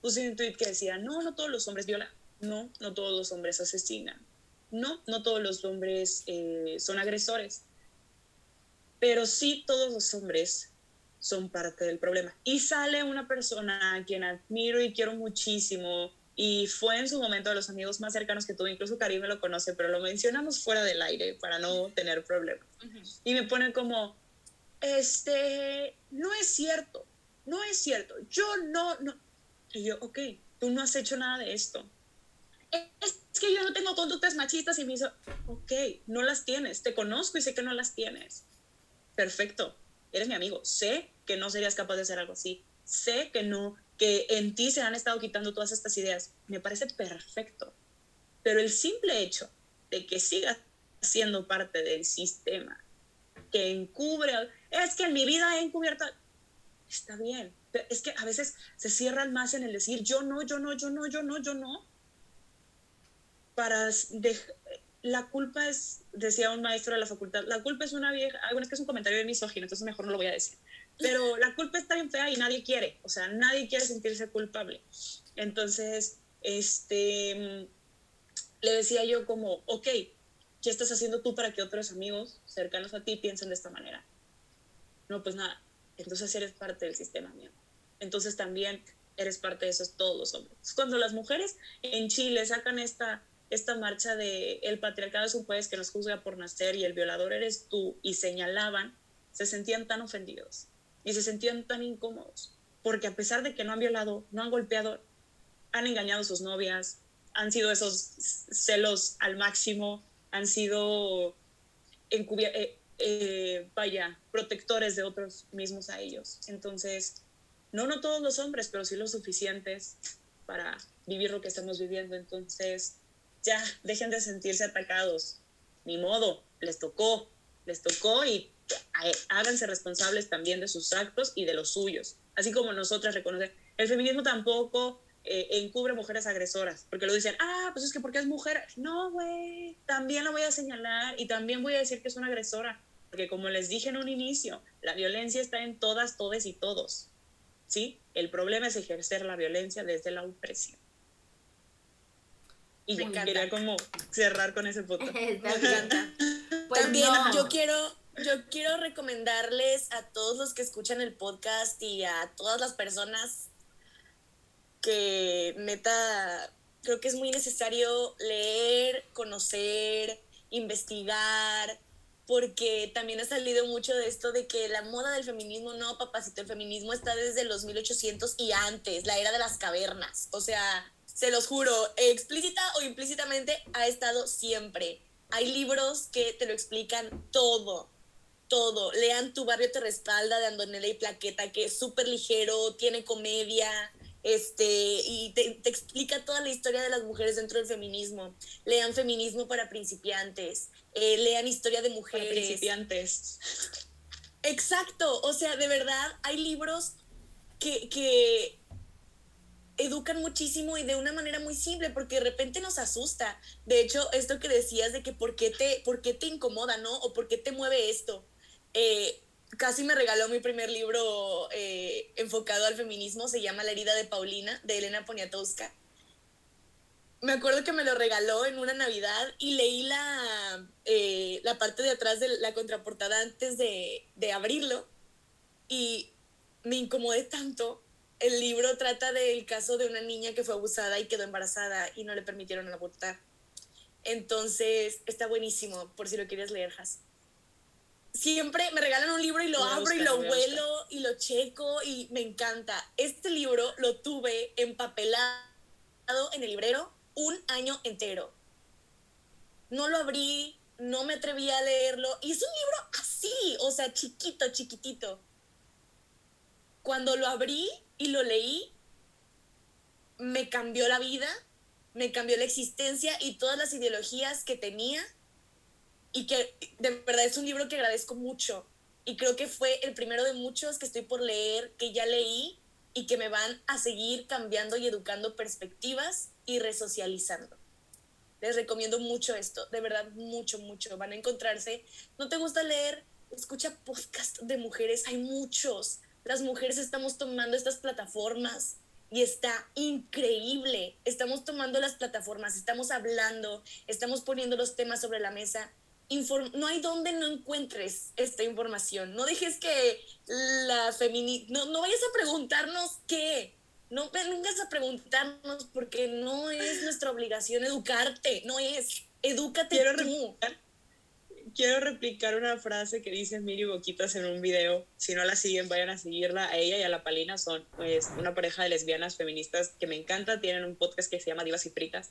Puse un tweet que decía, no, no todos los hombres violan, no, no todos los hombres asesinan, no, no todos los hombres eh, son agresores, pero sí todos los hombres son parte del problema. Y sale una persona a quien admiro y quiero muchísimo, y fue en su momento de los amigos más cercanos que tuve, incluso Karim me lo conoce, pero lo mencionamos fuera del aire para no tener problemas. Y me pone como, este, no es cierto, no es cierto, yo no, no. Y yo, ok, tú no has hecho nada de esto. Es que yo no tengo conductas machistas y me hizo, ok, no las tienes, te conozco y sé que no las tienes. Perfecto, eres mi amigo, sé que no serías capaz de hacer algo así, sé que no que en ti se han estado quitando todas estas ideas. Me parece perfecto. Pero el simple hecho de que sigas siendo parte del sistema que encubre, es que en mi vida he encubierto, está bien. Pero es que a veces se cierran más en el decir yo no, yo no, yo no, yo no, yo no. Para la culpa es, decía un maestro de la facultad, la culpa es una vieja, bueno, es que es un comentario de misógino, entonces mejor no lo voy a decir pero la culpa está bien fea y nadie quiere, o sea, nadie quiere sentirse culpable. Entonces, este, le decía yo como, ok, ¿qué estás haciendo tú para que otros amigos cercanos a ti piensen de esta manera? No, pues nada, entonces eres parte del sistema mío. Entonces también eres parte de esos todos los hombres. Cuando las mujeres en Chile sacan esta, esta marcha de el patriarcado es un país que nos juzga por nacer y el violador eres tú y señalaban, se sentían tan ofendidos y se sentían tan incómodos, porque a pesar de que no han violado, no han golpeado, han engañado a sus novias, han sido esos celos al máximo, han sido eh, eh, vaya, protectores de otros mismos a ellos. Entonces, no, no todos los hombres, pero sí los suficientes para vivir lo que estamos viviendo. Entonces, ya, dejen de sentirse atacados. Ni modo, les tocó, les tocó y háganse responsables también de sus actos y de los suyos, así como nosotras reconocemos. El feminismo tampoco eh, encubre mujeres agresoras, porque lo dicen, ah, pues es que porque es mujer. No, güey, también la voy a señalar y también voy a decir que es una agresora, porque como les dije en un inicio, la violencia está en todas, todes y todos. ¿Sí? El problema es ejercer la violencia desde la opresión. Y quería como cerrar con ese punto. pues También yo quiero yo quiero recomendarles a todos los que escuchan el podcast y a todas las personas que neta creo que es muy necesario leer, conocer, investigar, porque también ha salido mucho de esto de que la moda del feminismo, no, papacito, el feminismo está desde los 1800 y antes, la era de las cavernas. O sea, se los juro, explícita o implícitamente ha estado siempre. Hay libros que te lo explican todo todo. Lean Tu barrio te respalda de Andonela y Plaqueta, que es súper ligero, tiene comedia, este, y te, explica toda la historia de las mujeres dentro del feminismo. Lean Feminismo para principiantes, eh, lean Historia de mujeres. Para principiantes. Exacto, o sea, de verdad hay libros que, que educan muchísimo y de una manera muy simple, porque de repente nos asusta. De hecho, esto que decías de que por qué te, por te incomoda, ¿no? O por qué te mueve esto eh, casi me regaló mi primer libro eh, enfocado al feminismo, se llama La herida de Paulina, de Elena Poniatowska. Me acuerdo que me lo regaló en una Navidad y leí la, eh, la parte de atrás de la contraportada antes de, de abrirlo. y me incomodé tanto. El libro trata del caso de una niña que fue abusada y quedó embarazada y no le permitieron abortar. Entonces, está buenísimo, por si lo quieres leer, Has. Siempre me regalan un libro y lo a abro y buscar, lo voy a vuelo y lo checo y me encanta. Este libro lo tuve empapelado en el librero un año entero. No lo abrí, no me atreví a leerlo y es un libro así, o sea, chiquito, chiquitito. Cuando lo abrí y lo leí, me cambió la vida, me cambió la existencia y todas las ideologías que tenía y que de verdad es un libro que agradezco mucho y creo que fue el primero de muchos que estoy por leer, que ya leí y que me van a seguir cambiando y educando perspectivas y resocializando. Les recomiendo mucho esto, de verdad mucho, mucho. Van a encontrarse. ¿No te gusta leer? Escucha podcast de mujeres, hay muchos. Las mujeres estamos tomando estas plataformas y está increíble. Estamos tomando las plataformas, estamos hablando, estamos poniendo los temas sobre la mesa. Inform no hay donde no encuentres esta información. No dejes que la feminidad, no, no vayas a preguntarnos qué. No vengas a preguntarnos porque no es nuestra obligación educarte, no es. Edúcate Quiero tú. Quiero replicar una frase que dice Miri Boquitas en un video. Si no la siguen, vayan a seguirla. A ella y a la Palina son pues, una pareja de lesbianas feministas que me encanta. Tienen un podcast que se llama Divas y Fritas.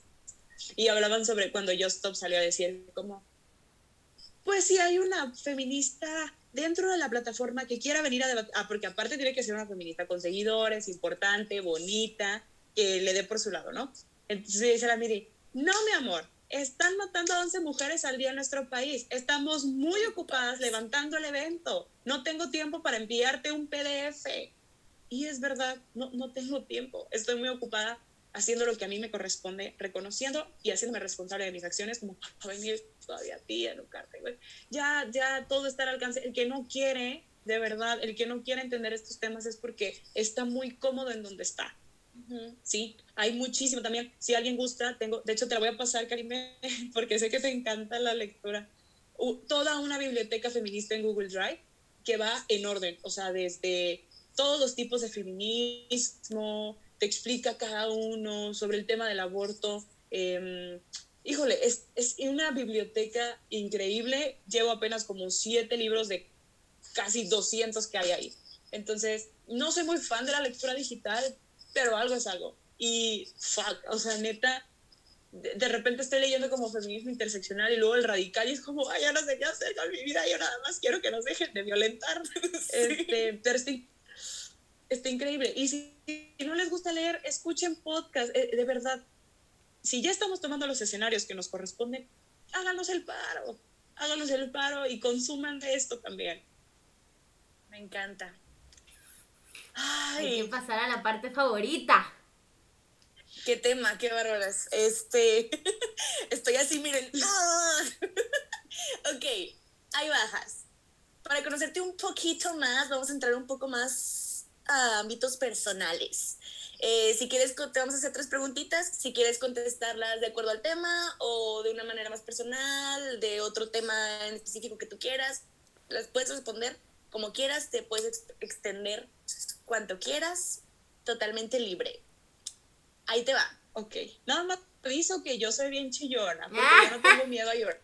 Y hablaban sobre cuando Just Stop salió a decir como, pues si hay una feminista dentro de la plataforma que quiera venir a debatir, ah, porque aparte tiene que ser una feminista con seguidores, importante, bonita, que le dé por su lado, ¿no? Entonces dice la Miri, no, mi amor, están matando a 11 mujeres al día en nuestro país. Estamos muy ocupadas levantando el evento. No tengo tiempo para enviarte un PDF. Y es verdad, no, no tengo tiempo. Estoy muy ocupada haciendo lo que a mí me corresponde, reconociendo y haciéndome responsable de mis acciones, como para venir todavía a ti, a educarte. Ya, ya todo está al alcance. El que no quiere, de verdad, el que no quiere entender estos temas es porque está muy cómodo en donde está. Sí, hay muchísimo también. Si alguien gusta, tengo, de hecho te la voy a pasar, Karime, porque sé que te encanta la lectura. Toda una biblioteca feminista en Google Drive que va en orden, o sea, desde todos los tipos de feminismo, te explica cada uno sobre el tema del aborto. eh, híjole, es, es una biblioteca increíble. Llevo apenas como siete libros de casi 200 que hay ahí. Entonces, no soy muy fan de la lectura digital, pero algo es algo. Y, fuck, o sea, neta, de, de repente estoy leyendo como feminismo interseccional y luego el radical y es como, ay, ya no sé qué hacer con mi vida, yo nada más quiero que nos dejen de violentar. Este, pero está, in- está increíble. Y si, si no les gusta leer, escuchen podcast, eh, de verdad. Si ya estamos tomando los escenarios que nos corresponden, háganos el paro, háganos el paro y consuman de esto también. Me encanta. Hay que Ay, pasar a la parte favorita. qué tema, qué bárbaras. Este, estoy así, miren. Ah. ok, ahí bajas. Para conocerte un poquito más, vamos a entrar un poco más a ámbitos personales. Eh, si quieres, te vamos a hacer tres preguntitas. Si quieres contestarlas de acuerdo al tema o de una manera más personal, de otro tema en específico que tú quieras, las puedes responder como quieras, te puedes ex- extender cuanto quieras, totalmente libre. Ahí te va. Ok, nada más aviso que yo soy bien chillona, porque Ah. yo no tengo miedo a llorar.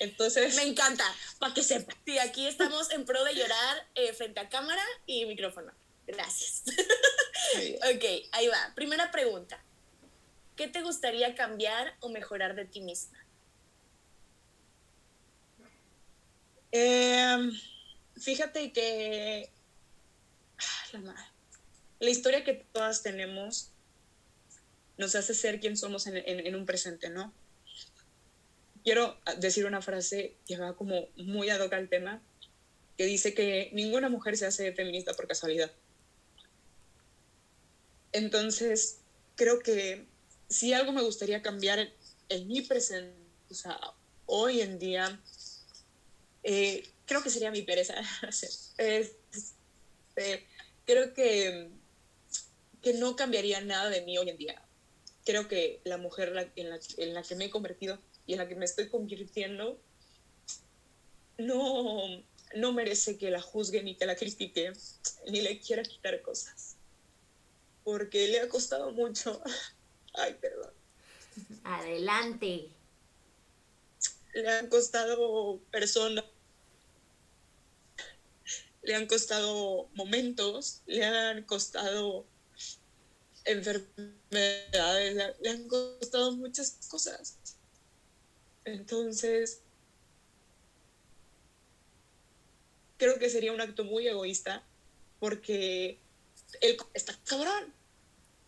Entonces, Me encanta. para que sepa. Sí, aquí estamos en pro de llorar eh, frente a cámara y micrófono. Gracias. ok, ahí va. Primera pregunta. ¿Qué te gustaría cambiar o mejorar de ti misma? Em, fíjate que la, historia que todas tenemos nos hace ser quien somos en, un presente, ¿no? Quiero decir una frase que va como muy ad hoc al tema, que dice que ninguna mujer se hace feminista por casualidad. Entonces, creo que si algo me gustaría cambiar en, en mi presente, o sea, hoy en día, eh, creo que sería mi pereza. Este, creo que, que no cambiaría nada de mí hoy en día. Creo que la mujer en, la, en la que me he convertido y en la que me estoy convirtiendo, no, no merece que la juzgue ni que la critique, ni le quiera quitar cosas. Porque le ha costado mucho. Ay, perdón. Adelante. Le han costado personas, le han costado momentos, le han costado enfermedades, le, han costado muchas cosas. Entonces, creo que sería un acto muy egoísta porque él está cabrón,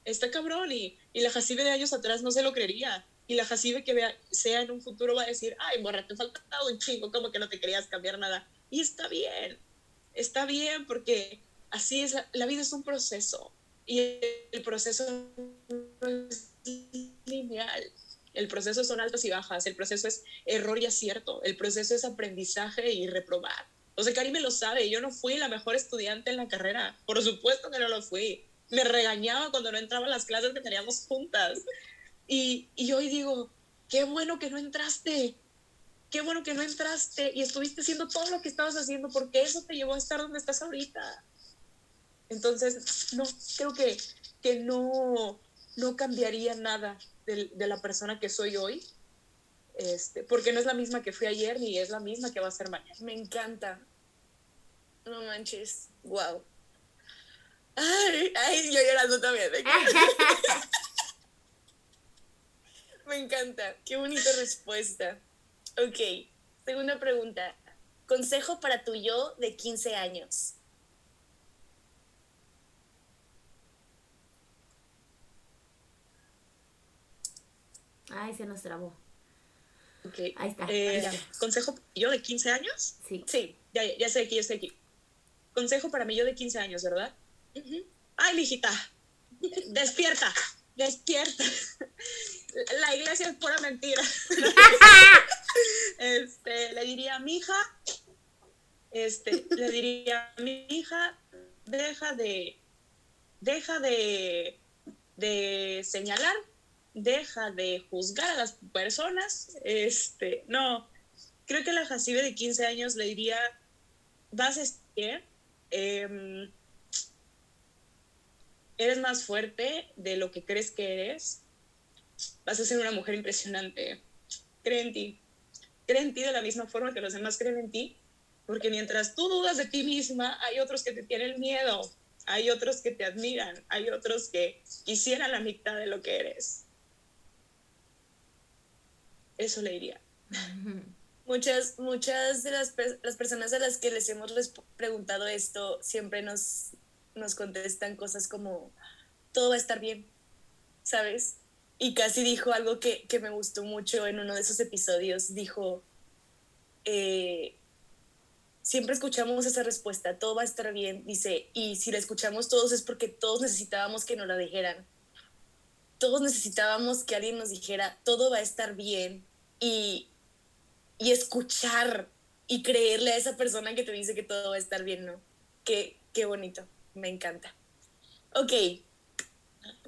está cabrón y, y la Jacibe de años atrás no se lo creería. Y la Jacibe que sea en un futuro va a decir, ay, morra, te falta un chingo, como que no te querías cambiar nada. Y está bien, está bien porque así es, la, vida es un proceso y el proceso no es lineal. El proceso son altas y bajas, el proceso es error y acierto, el proceso es aprendizaje y reprobar. O sea, Karim me lo sabe, yo no fui la mejor estudiante en la carrera, por supuesto que no lo fui. Me regañaba cuando no entraba a las clases que teníamos juntas. Y, y hoy digo, qué bueno que no entraste, qué bueno que no entraste y estuviste haciendo todo lo que estabas haciendo porque eso te llevó a estar donde estás ahorita. Entonces, no, creo que, que no, no cambiaría nada de, de, la persona que soy hoy, este, porque no es la misma que fui ayer ni es la misma que va a ser mañana. Me encanta. No manches. Wow. Ay, ay yo llorando también. Me encanta. Qué bonita respuesta. Ok. Segunda pregunta. Consejo para tu yo de 15 años. Ay, se nos trabó. Okay. Ahí está. Eh, ¿Consejo para yo de 15 años? Sí. Sí, ya, ya sé aquí, ya sé aquí. Consejo para mí yo de 15 años, ¿verdad? Uh -huh. Ay, mijita, despierta, despierta. La iglesia es pura mentira. este, le diría a mi hija, este, le diría a mi hija, deja de, deja de, de señalar deja de juzgar a las personas. Este, no, creo que la Jacibe de 15 años le diría, vas a estar, eh, eres más fuerte de lo que crees que eres, vas a ser una mujer impresionante, cree en ti, cree en ti de la misma forma que los demás creen en ti, porque mientras tú dudas de ti misma, hay otros que te tienen miedo, hay otros que te admiran, hay otros que quisieran la mitad de lo que eres. Eso le diría. Muchas, muchas de las, las, personas a las que les hemos preguntado esto siempre nos, nos contestan cosas como, todo va a estar bien, ¿sabes? Y casi dijo algo que, que me gustó mucho en uno de esos episodios, dijo, eh, siempre escuchamos esa respuesta, todo va a estar bien, dice, y si la escuchamos todos es porque todos necesitábamos que nos la dijeran. Todos necesitábamos que alguien nos dijera, todo va a estar bien, y, y, escuchar y creerle a esa persona que te dice que todo va a estar bien, ¿no? Qué, qué bonito, me encanta. Ok,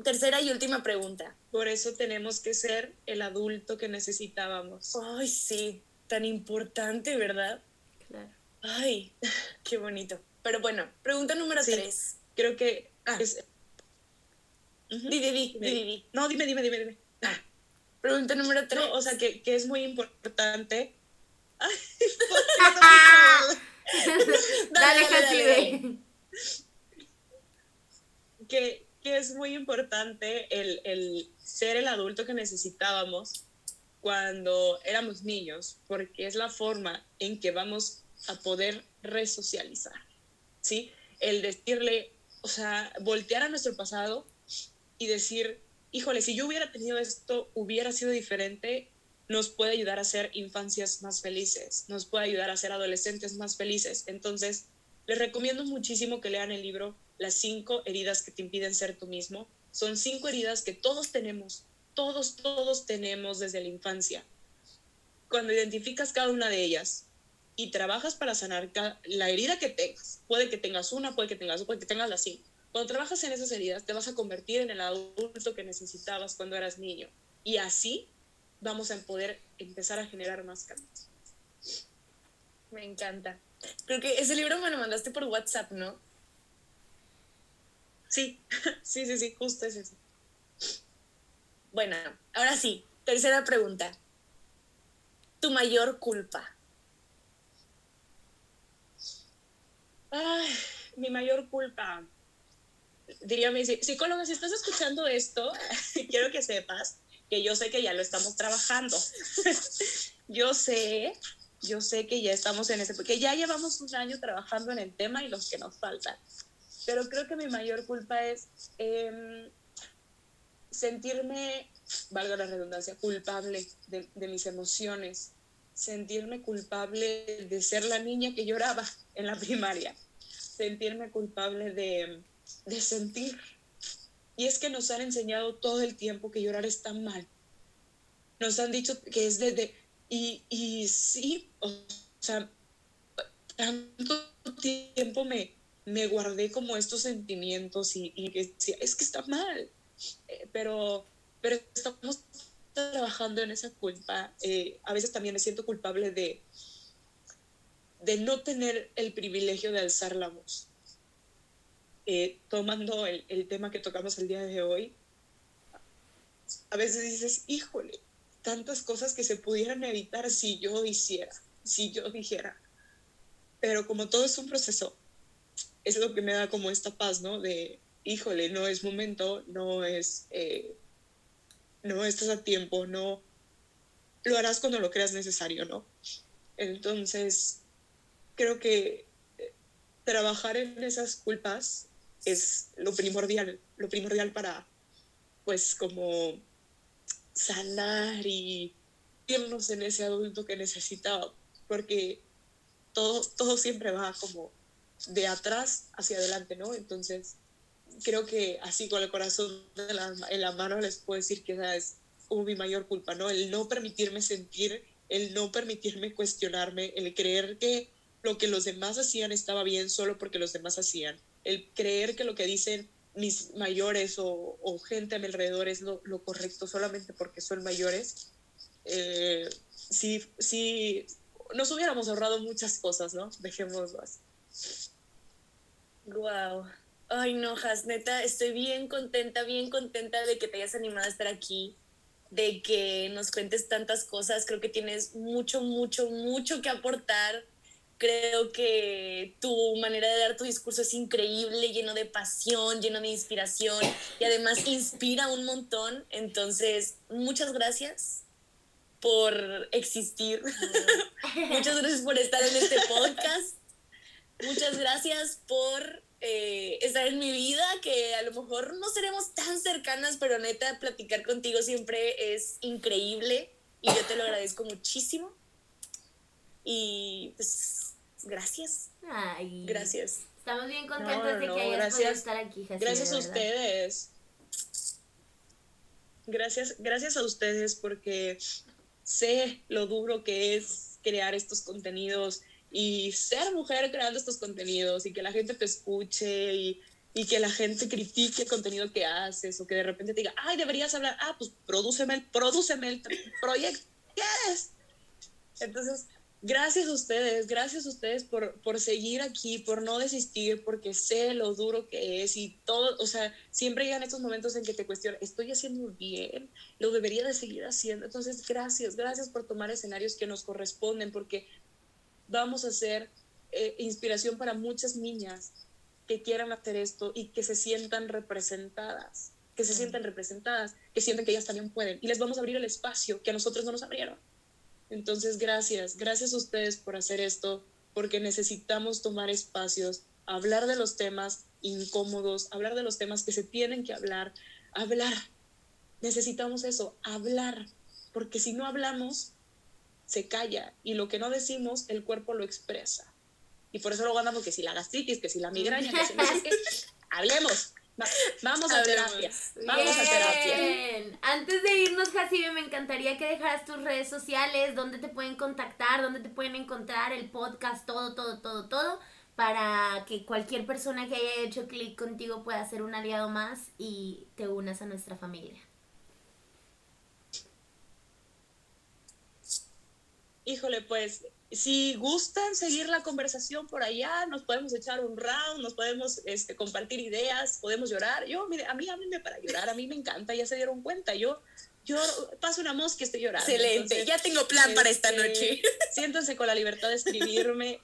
tercera y última pregunta. Por eso tenemos que ser el adulto que necesitábamos. Ay, sí, tan importante, ¿verdad? Claro. Ay, qué bonito. Pero bueno, pregunta número sí, tres. Creo que... Ah. Es... Uh -huh. di, di, di, di, di, No, dime, dime, dime, dime. Ah. Pregunta número tres. No, o sea, que, que es muy importante. Ay, dale, dale, Que, es muy importante el, el ser el adulto que necesitábamos cuando éramos niños, porque es la forma en que vamos a poder resocializar, ¿sí? El decirle, o sea, voltear a nuestro pasado y decir, híjole, si yo hubiera tenido esto, hubiera sido diferente, nos puede ayudar a ser infancias más felices, nos puede ayudar a ser adolescentes más felices. Entonces, les recomiendo muchísimo que lean el libro Las cinco heridas que te impiden ser tú mismo. Son cinco heridas que todos tenemos, todos, todos tenemos desde la infancia. Cuando identificas cada una de ellas y trabajas para sanar la herida que tengas, puede que tengas una, puede que tengas, puede que tengas las cinco cuando trabajas en esas heridas, te vas a convertir en el adulto que necesitabas cuando eras niño. Y así vamos a poder empezar a generar más cambios. Me encanta. Creo que ese libro me lo mandaste por WhatsApp, ¿no? Sí, sí, sí, sí, justo es ese. Bueno, ahora sí, tercera pregunta. Tu mayor culpa. Ay, mi mayor culpa. Diría mi psicóloga, si estás escuchando esto, quiero que sepas que yo sé que ya lo estamos trabajando. yo sé, yo sé que ya estamos en ese, porque ya llevamos un año trabajando en el tema y los que nos faltan. Pero creo que mi mayor culpa es em, sentirme, valga la redundancia, culpable de, de mis emociones, sentirme culpable de ser la niña que lloraba en la primaria, sentirme culpable de, sentir. Y es que nos han enseñado todo el tiempo que llorar está mal. Nos han dicho que es de... y, y sí, o sea, tanto tiempo me, me guardé como estos sentimientos y, y decía, es que está mal, eh, pero, pero estamos trabajando en esa culpa. Eh, a veces también me siento culpable de, de no tener el privilegio de alzar la voz. Eh, tomando el, el, tema que tocamos el día de hoy, a veces dices, híjole, tantas cosas que se pudieran evitar si yo hiciera, si yo dijera. Pero como todo es un proceso, es lo que me da como esta paz, ¿no? De, híjole, no es momento, no es, eh, no estás a tiempo, no, lo harás cuando lo creas necesario, ¿no? Entonces, creo que eh, trabajar en esas culpas es lo primordial, lo primordial para, pues, como sanar y irnos en ese adulto que necesita, porque todo, todo siempre va como de atrás hacia adelante, ¿no? Entonces, creo que así con el corazón en la mano les puedo decir que esa es como mi mayor culpa, ¿no? El no permitirme sentir, el no permitirme cuestionarme, el creer que lo que los demás hacían estaba bien solo porque los demás hacían, el creer que lo que dicen mis mayores o, o gente a mi alrededor es lo, lo, correcto solamente porque son mayores, eh, sí, sí, nos hubiéramos ahorrado muchas cosas, ¿no? Dejémoslo así. Wow. Ay, no, Has, neta, estoy bien contenta, bien contenta de que te hayas animado a estar aquí, de que nos cuentes tantas cosas. Creo que tienes mucho, mucho, mucho que aportar. Creo que tu manera de dar tu discurso es increíble, lleno de pasión, lleno de inspiración y además inspira un montón. Entonces, muchas gracias por existir. muchas gracias por estar en este podcast. Muchas gracias por eh, estar en mi vida, que a lo mejor no seremos tan cercanas, pero neta, platicar contigo siempre es increíble y yo te lo agradezco muchísimo. Y pues, gracias. Ay, gracias. Estamos bien contentos no, no, de que hayas gracias, podido estar aquí, Jacine, Gracias a ustedes. Gracias, gracias a ustedes porque sé lo duro que es crear estos contenidos y ser mujer creando estos contenidos y que la gente te escuche y, y, que la gente critique el contenido que haces o que de repente te diga, ay, deberías hablar, ah, pues prodúceme el, prodúceme el proyecto, ¿quieres? Entonces, gracias a ustedes, gracias a ustedes por, por seguir aquí, por no desistir, porque sé lo duro que es y todo, o sea, siempre llegan estos momentos en que te cuestionan, ¿estoy haciendo bien? ¿Lo debería de seguir haciendo? Entonces, gracias, gracias por tomar escenarios que nos corresponden, porque vamos a ser eh, inspiración para muchas niñas que quieran hacer esto y que se sientan representadas, que se sientan representadas, que sienten que ellas también pueden. Y les vamos a abrir el espacio que a nosotros no nos abrieron. Entonces, gracias, gracias a ustedes por hacer esto, porque necesitamos tomar espacios, hablar de los temas incómodos, hablar de los temas que se tienen que hablar, hablar. Necesitamos eso, hablar, porque si no hablamos, se calla y lo que no decimos, el cuerpo lo expresa. Y por eso luego andamos que si la gastritis, que si la migraña, que si no sé qué, hablemos. vamos a terapia. Vamos a terapia. Antes de irnos, Jacibe, me encantaría que dejaras tus redes sociales, dónde te pueden contactar, dónde te pueden encontrar, el podcast, todo, todo, todo, todo, para que cualquier persona que haya hecho clic contigo pueda ser un aliado más y te unas a nuestra familia. Híjole, pues si gustan seguir la conversación por allá, nos podemos echar un round, nos podemos este, compartir ideas, podemos llorar. Yo, mire, a mí háblenme para llorar, a mí me encanta, ya se dieron cuenta. Yo, yo paso una mosca y estoy llorando. Excelente, ya tengo plan para esta este, noche. Siéntanse con la libertad de escribirme.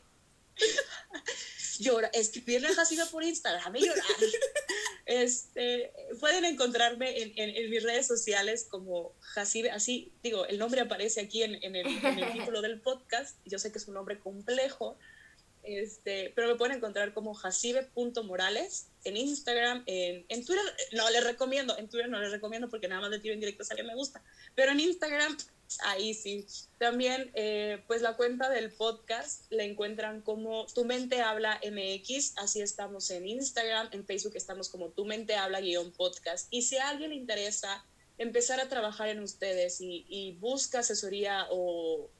Llora, escribirle a Jaciba por Instagram y llorar. Este, pueden encontrarme en, en, en, mis redes sociales como Jacibe, así digo, el nombre aparece aquí en, en el, el, título del podcast. Yo sé que es un nombre complejo, este, pero me pueden encontrar como jacibe.morales en Instagram, en, en Twitter, no les recomiendo, en Twitter no les recomiendo porque nada más de tiro en directo que me gusta, pero en Instagram ahí sí. También, eh, pues la cuenta del podcast la encuentran como Tu Mente Habla MX, así estamos en Instagram, en Facebook estamos como Tu Mente Habla guion podcast. Y si a alguien le interesa empezar a trabajar en ustedes y, busca asesoría o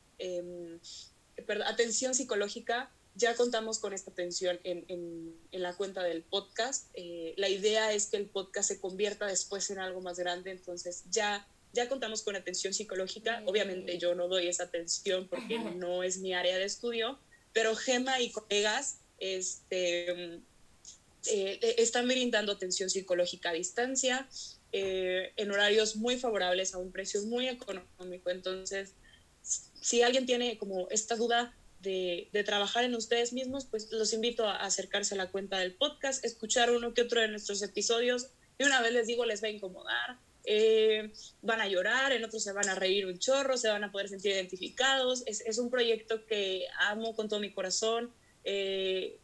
perdón, atención psicológica, ya contamos con esta atención en, en, en la cuenta del podcast. Eh, la idea es que el podcast se convierta después en algo más grande, entonces ya ya contamos con atención psicológica. Obviamente yo no doy esa atención porque no es mi área de estudio, pero Gema y colegas este, eh, están brindando atención psicológica a distancia eh, en horarios muy favorables a un precio muy económico. Entonces, si alguien tiene como esta duda de, de, trabajar en ustedes mismos, pues los invito a acercarse a la cuenta del podcast, escuchar uno que otro de nuestros episodios. Y una vez les digo, les va a incomodar, eh, van a llorar, en otros se van a reír un chorro, se van a poder sentir identificados. Es, es un proyecto que amo con todo mi corazón eh,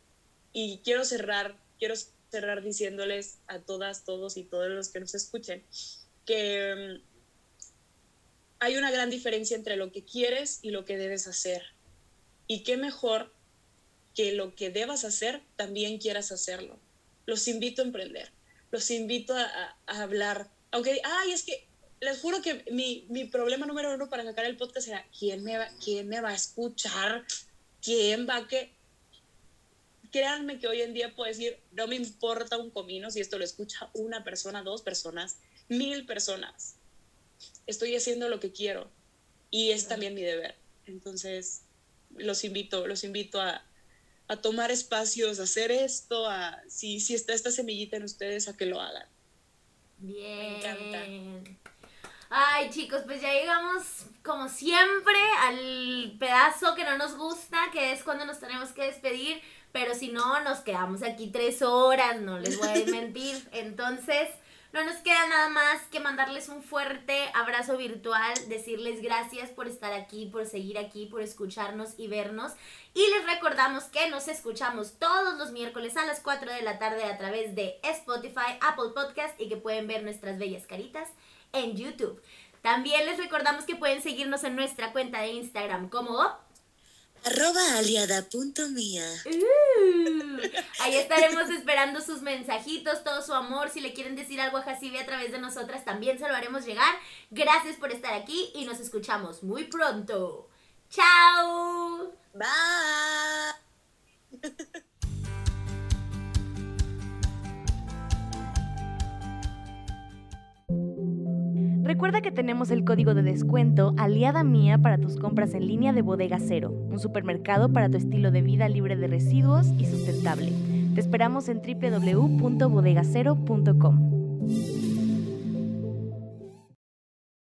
y quiero cerrar, quiero cerrar diciéndoles a todas, todos y todos los que nos escuchen que um, hay una gran diferencia entre lo que quieres y lo que debes hacer. Y qué mejor que lo que debas hacer también quieras hacerlo. Los invito a emprender, los invito a, a, hablar aunque, ay, es que les juro que mi, mi, problema número uno para sacar el podcast era, ¿quién me va, quién me va a escuchar? ¿Quién va a que...? Créanme que hoy en día puedo decir, no me importa un comino si esto lo escucha una persona, dos personas, mil personas. Estoy haciendo lo que quiero y es también mi deber. Entonces, los invito, los invito a, a tomar espacios, a hacer esto, a, si, si está esta semillita en ustedes, a que lo hagan. Bien. Me encanta. Ay, chicos, pues ya llegamos, como siempre, al pedazo que no nos gusta, que es cuando nos tenemos que despedir. Pero si no, nos quedamos aquí tres horas, no les voy a mentir. Entonces, no nos queda nada más que mandarles un fuerte abrazo virtual, decirles gracias por estar aquí, por seguir aquí, por escucharnos y vernos. Y les recordamos que nos escuchamos todos los miércoles a las 4 de la tarde a través de Spotify, Apple Podcast y que pueden ver nuestras bellas caritas en YouTube. También les recordamos que pueden seguirnos en nuestra cuenta de Instagram como arroba aliada.mía. Uh, ahí estaremos esperando sus mensajitos, todo su amor. Si le quieren decir algo a Jacibe a través de nosotras, también se lo haremos llegar. Gracias por estar aquí y nos escuchamos muy pronto. ¡Chao! Bye. Recuerda que tenemos el código de descuento Aliada Mía para tus compras en línea de Bodega Cero, un supermercado para tu estilo de vida libre de residuos y sustentable. Te esperamos en www.bodegacero.com.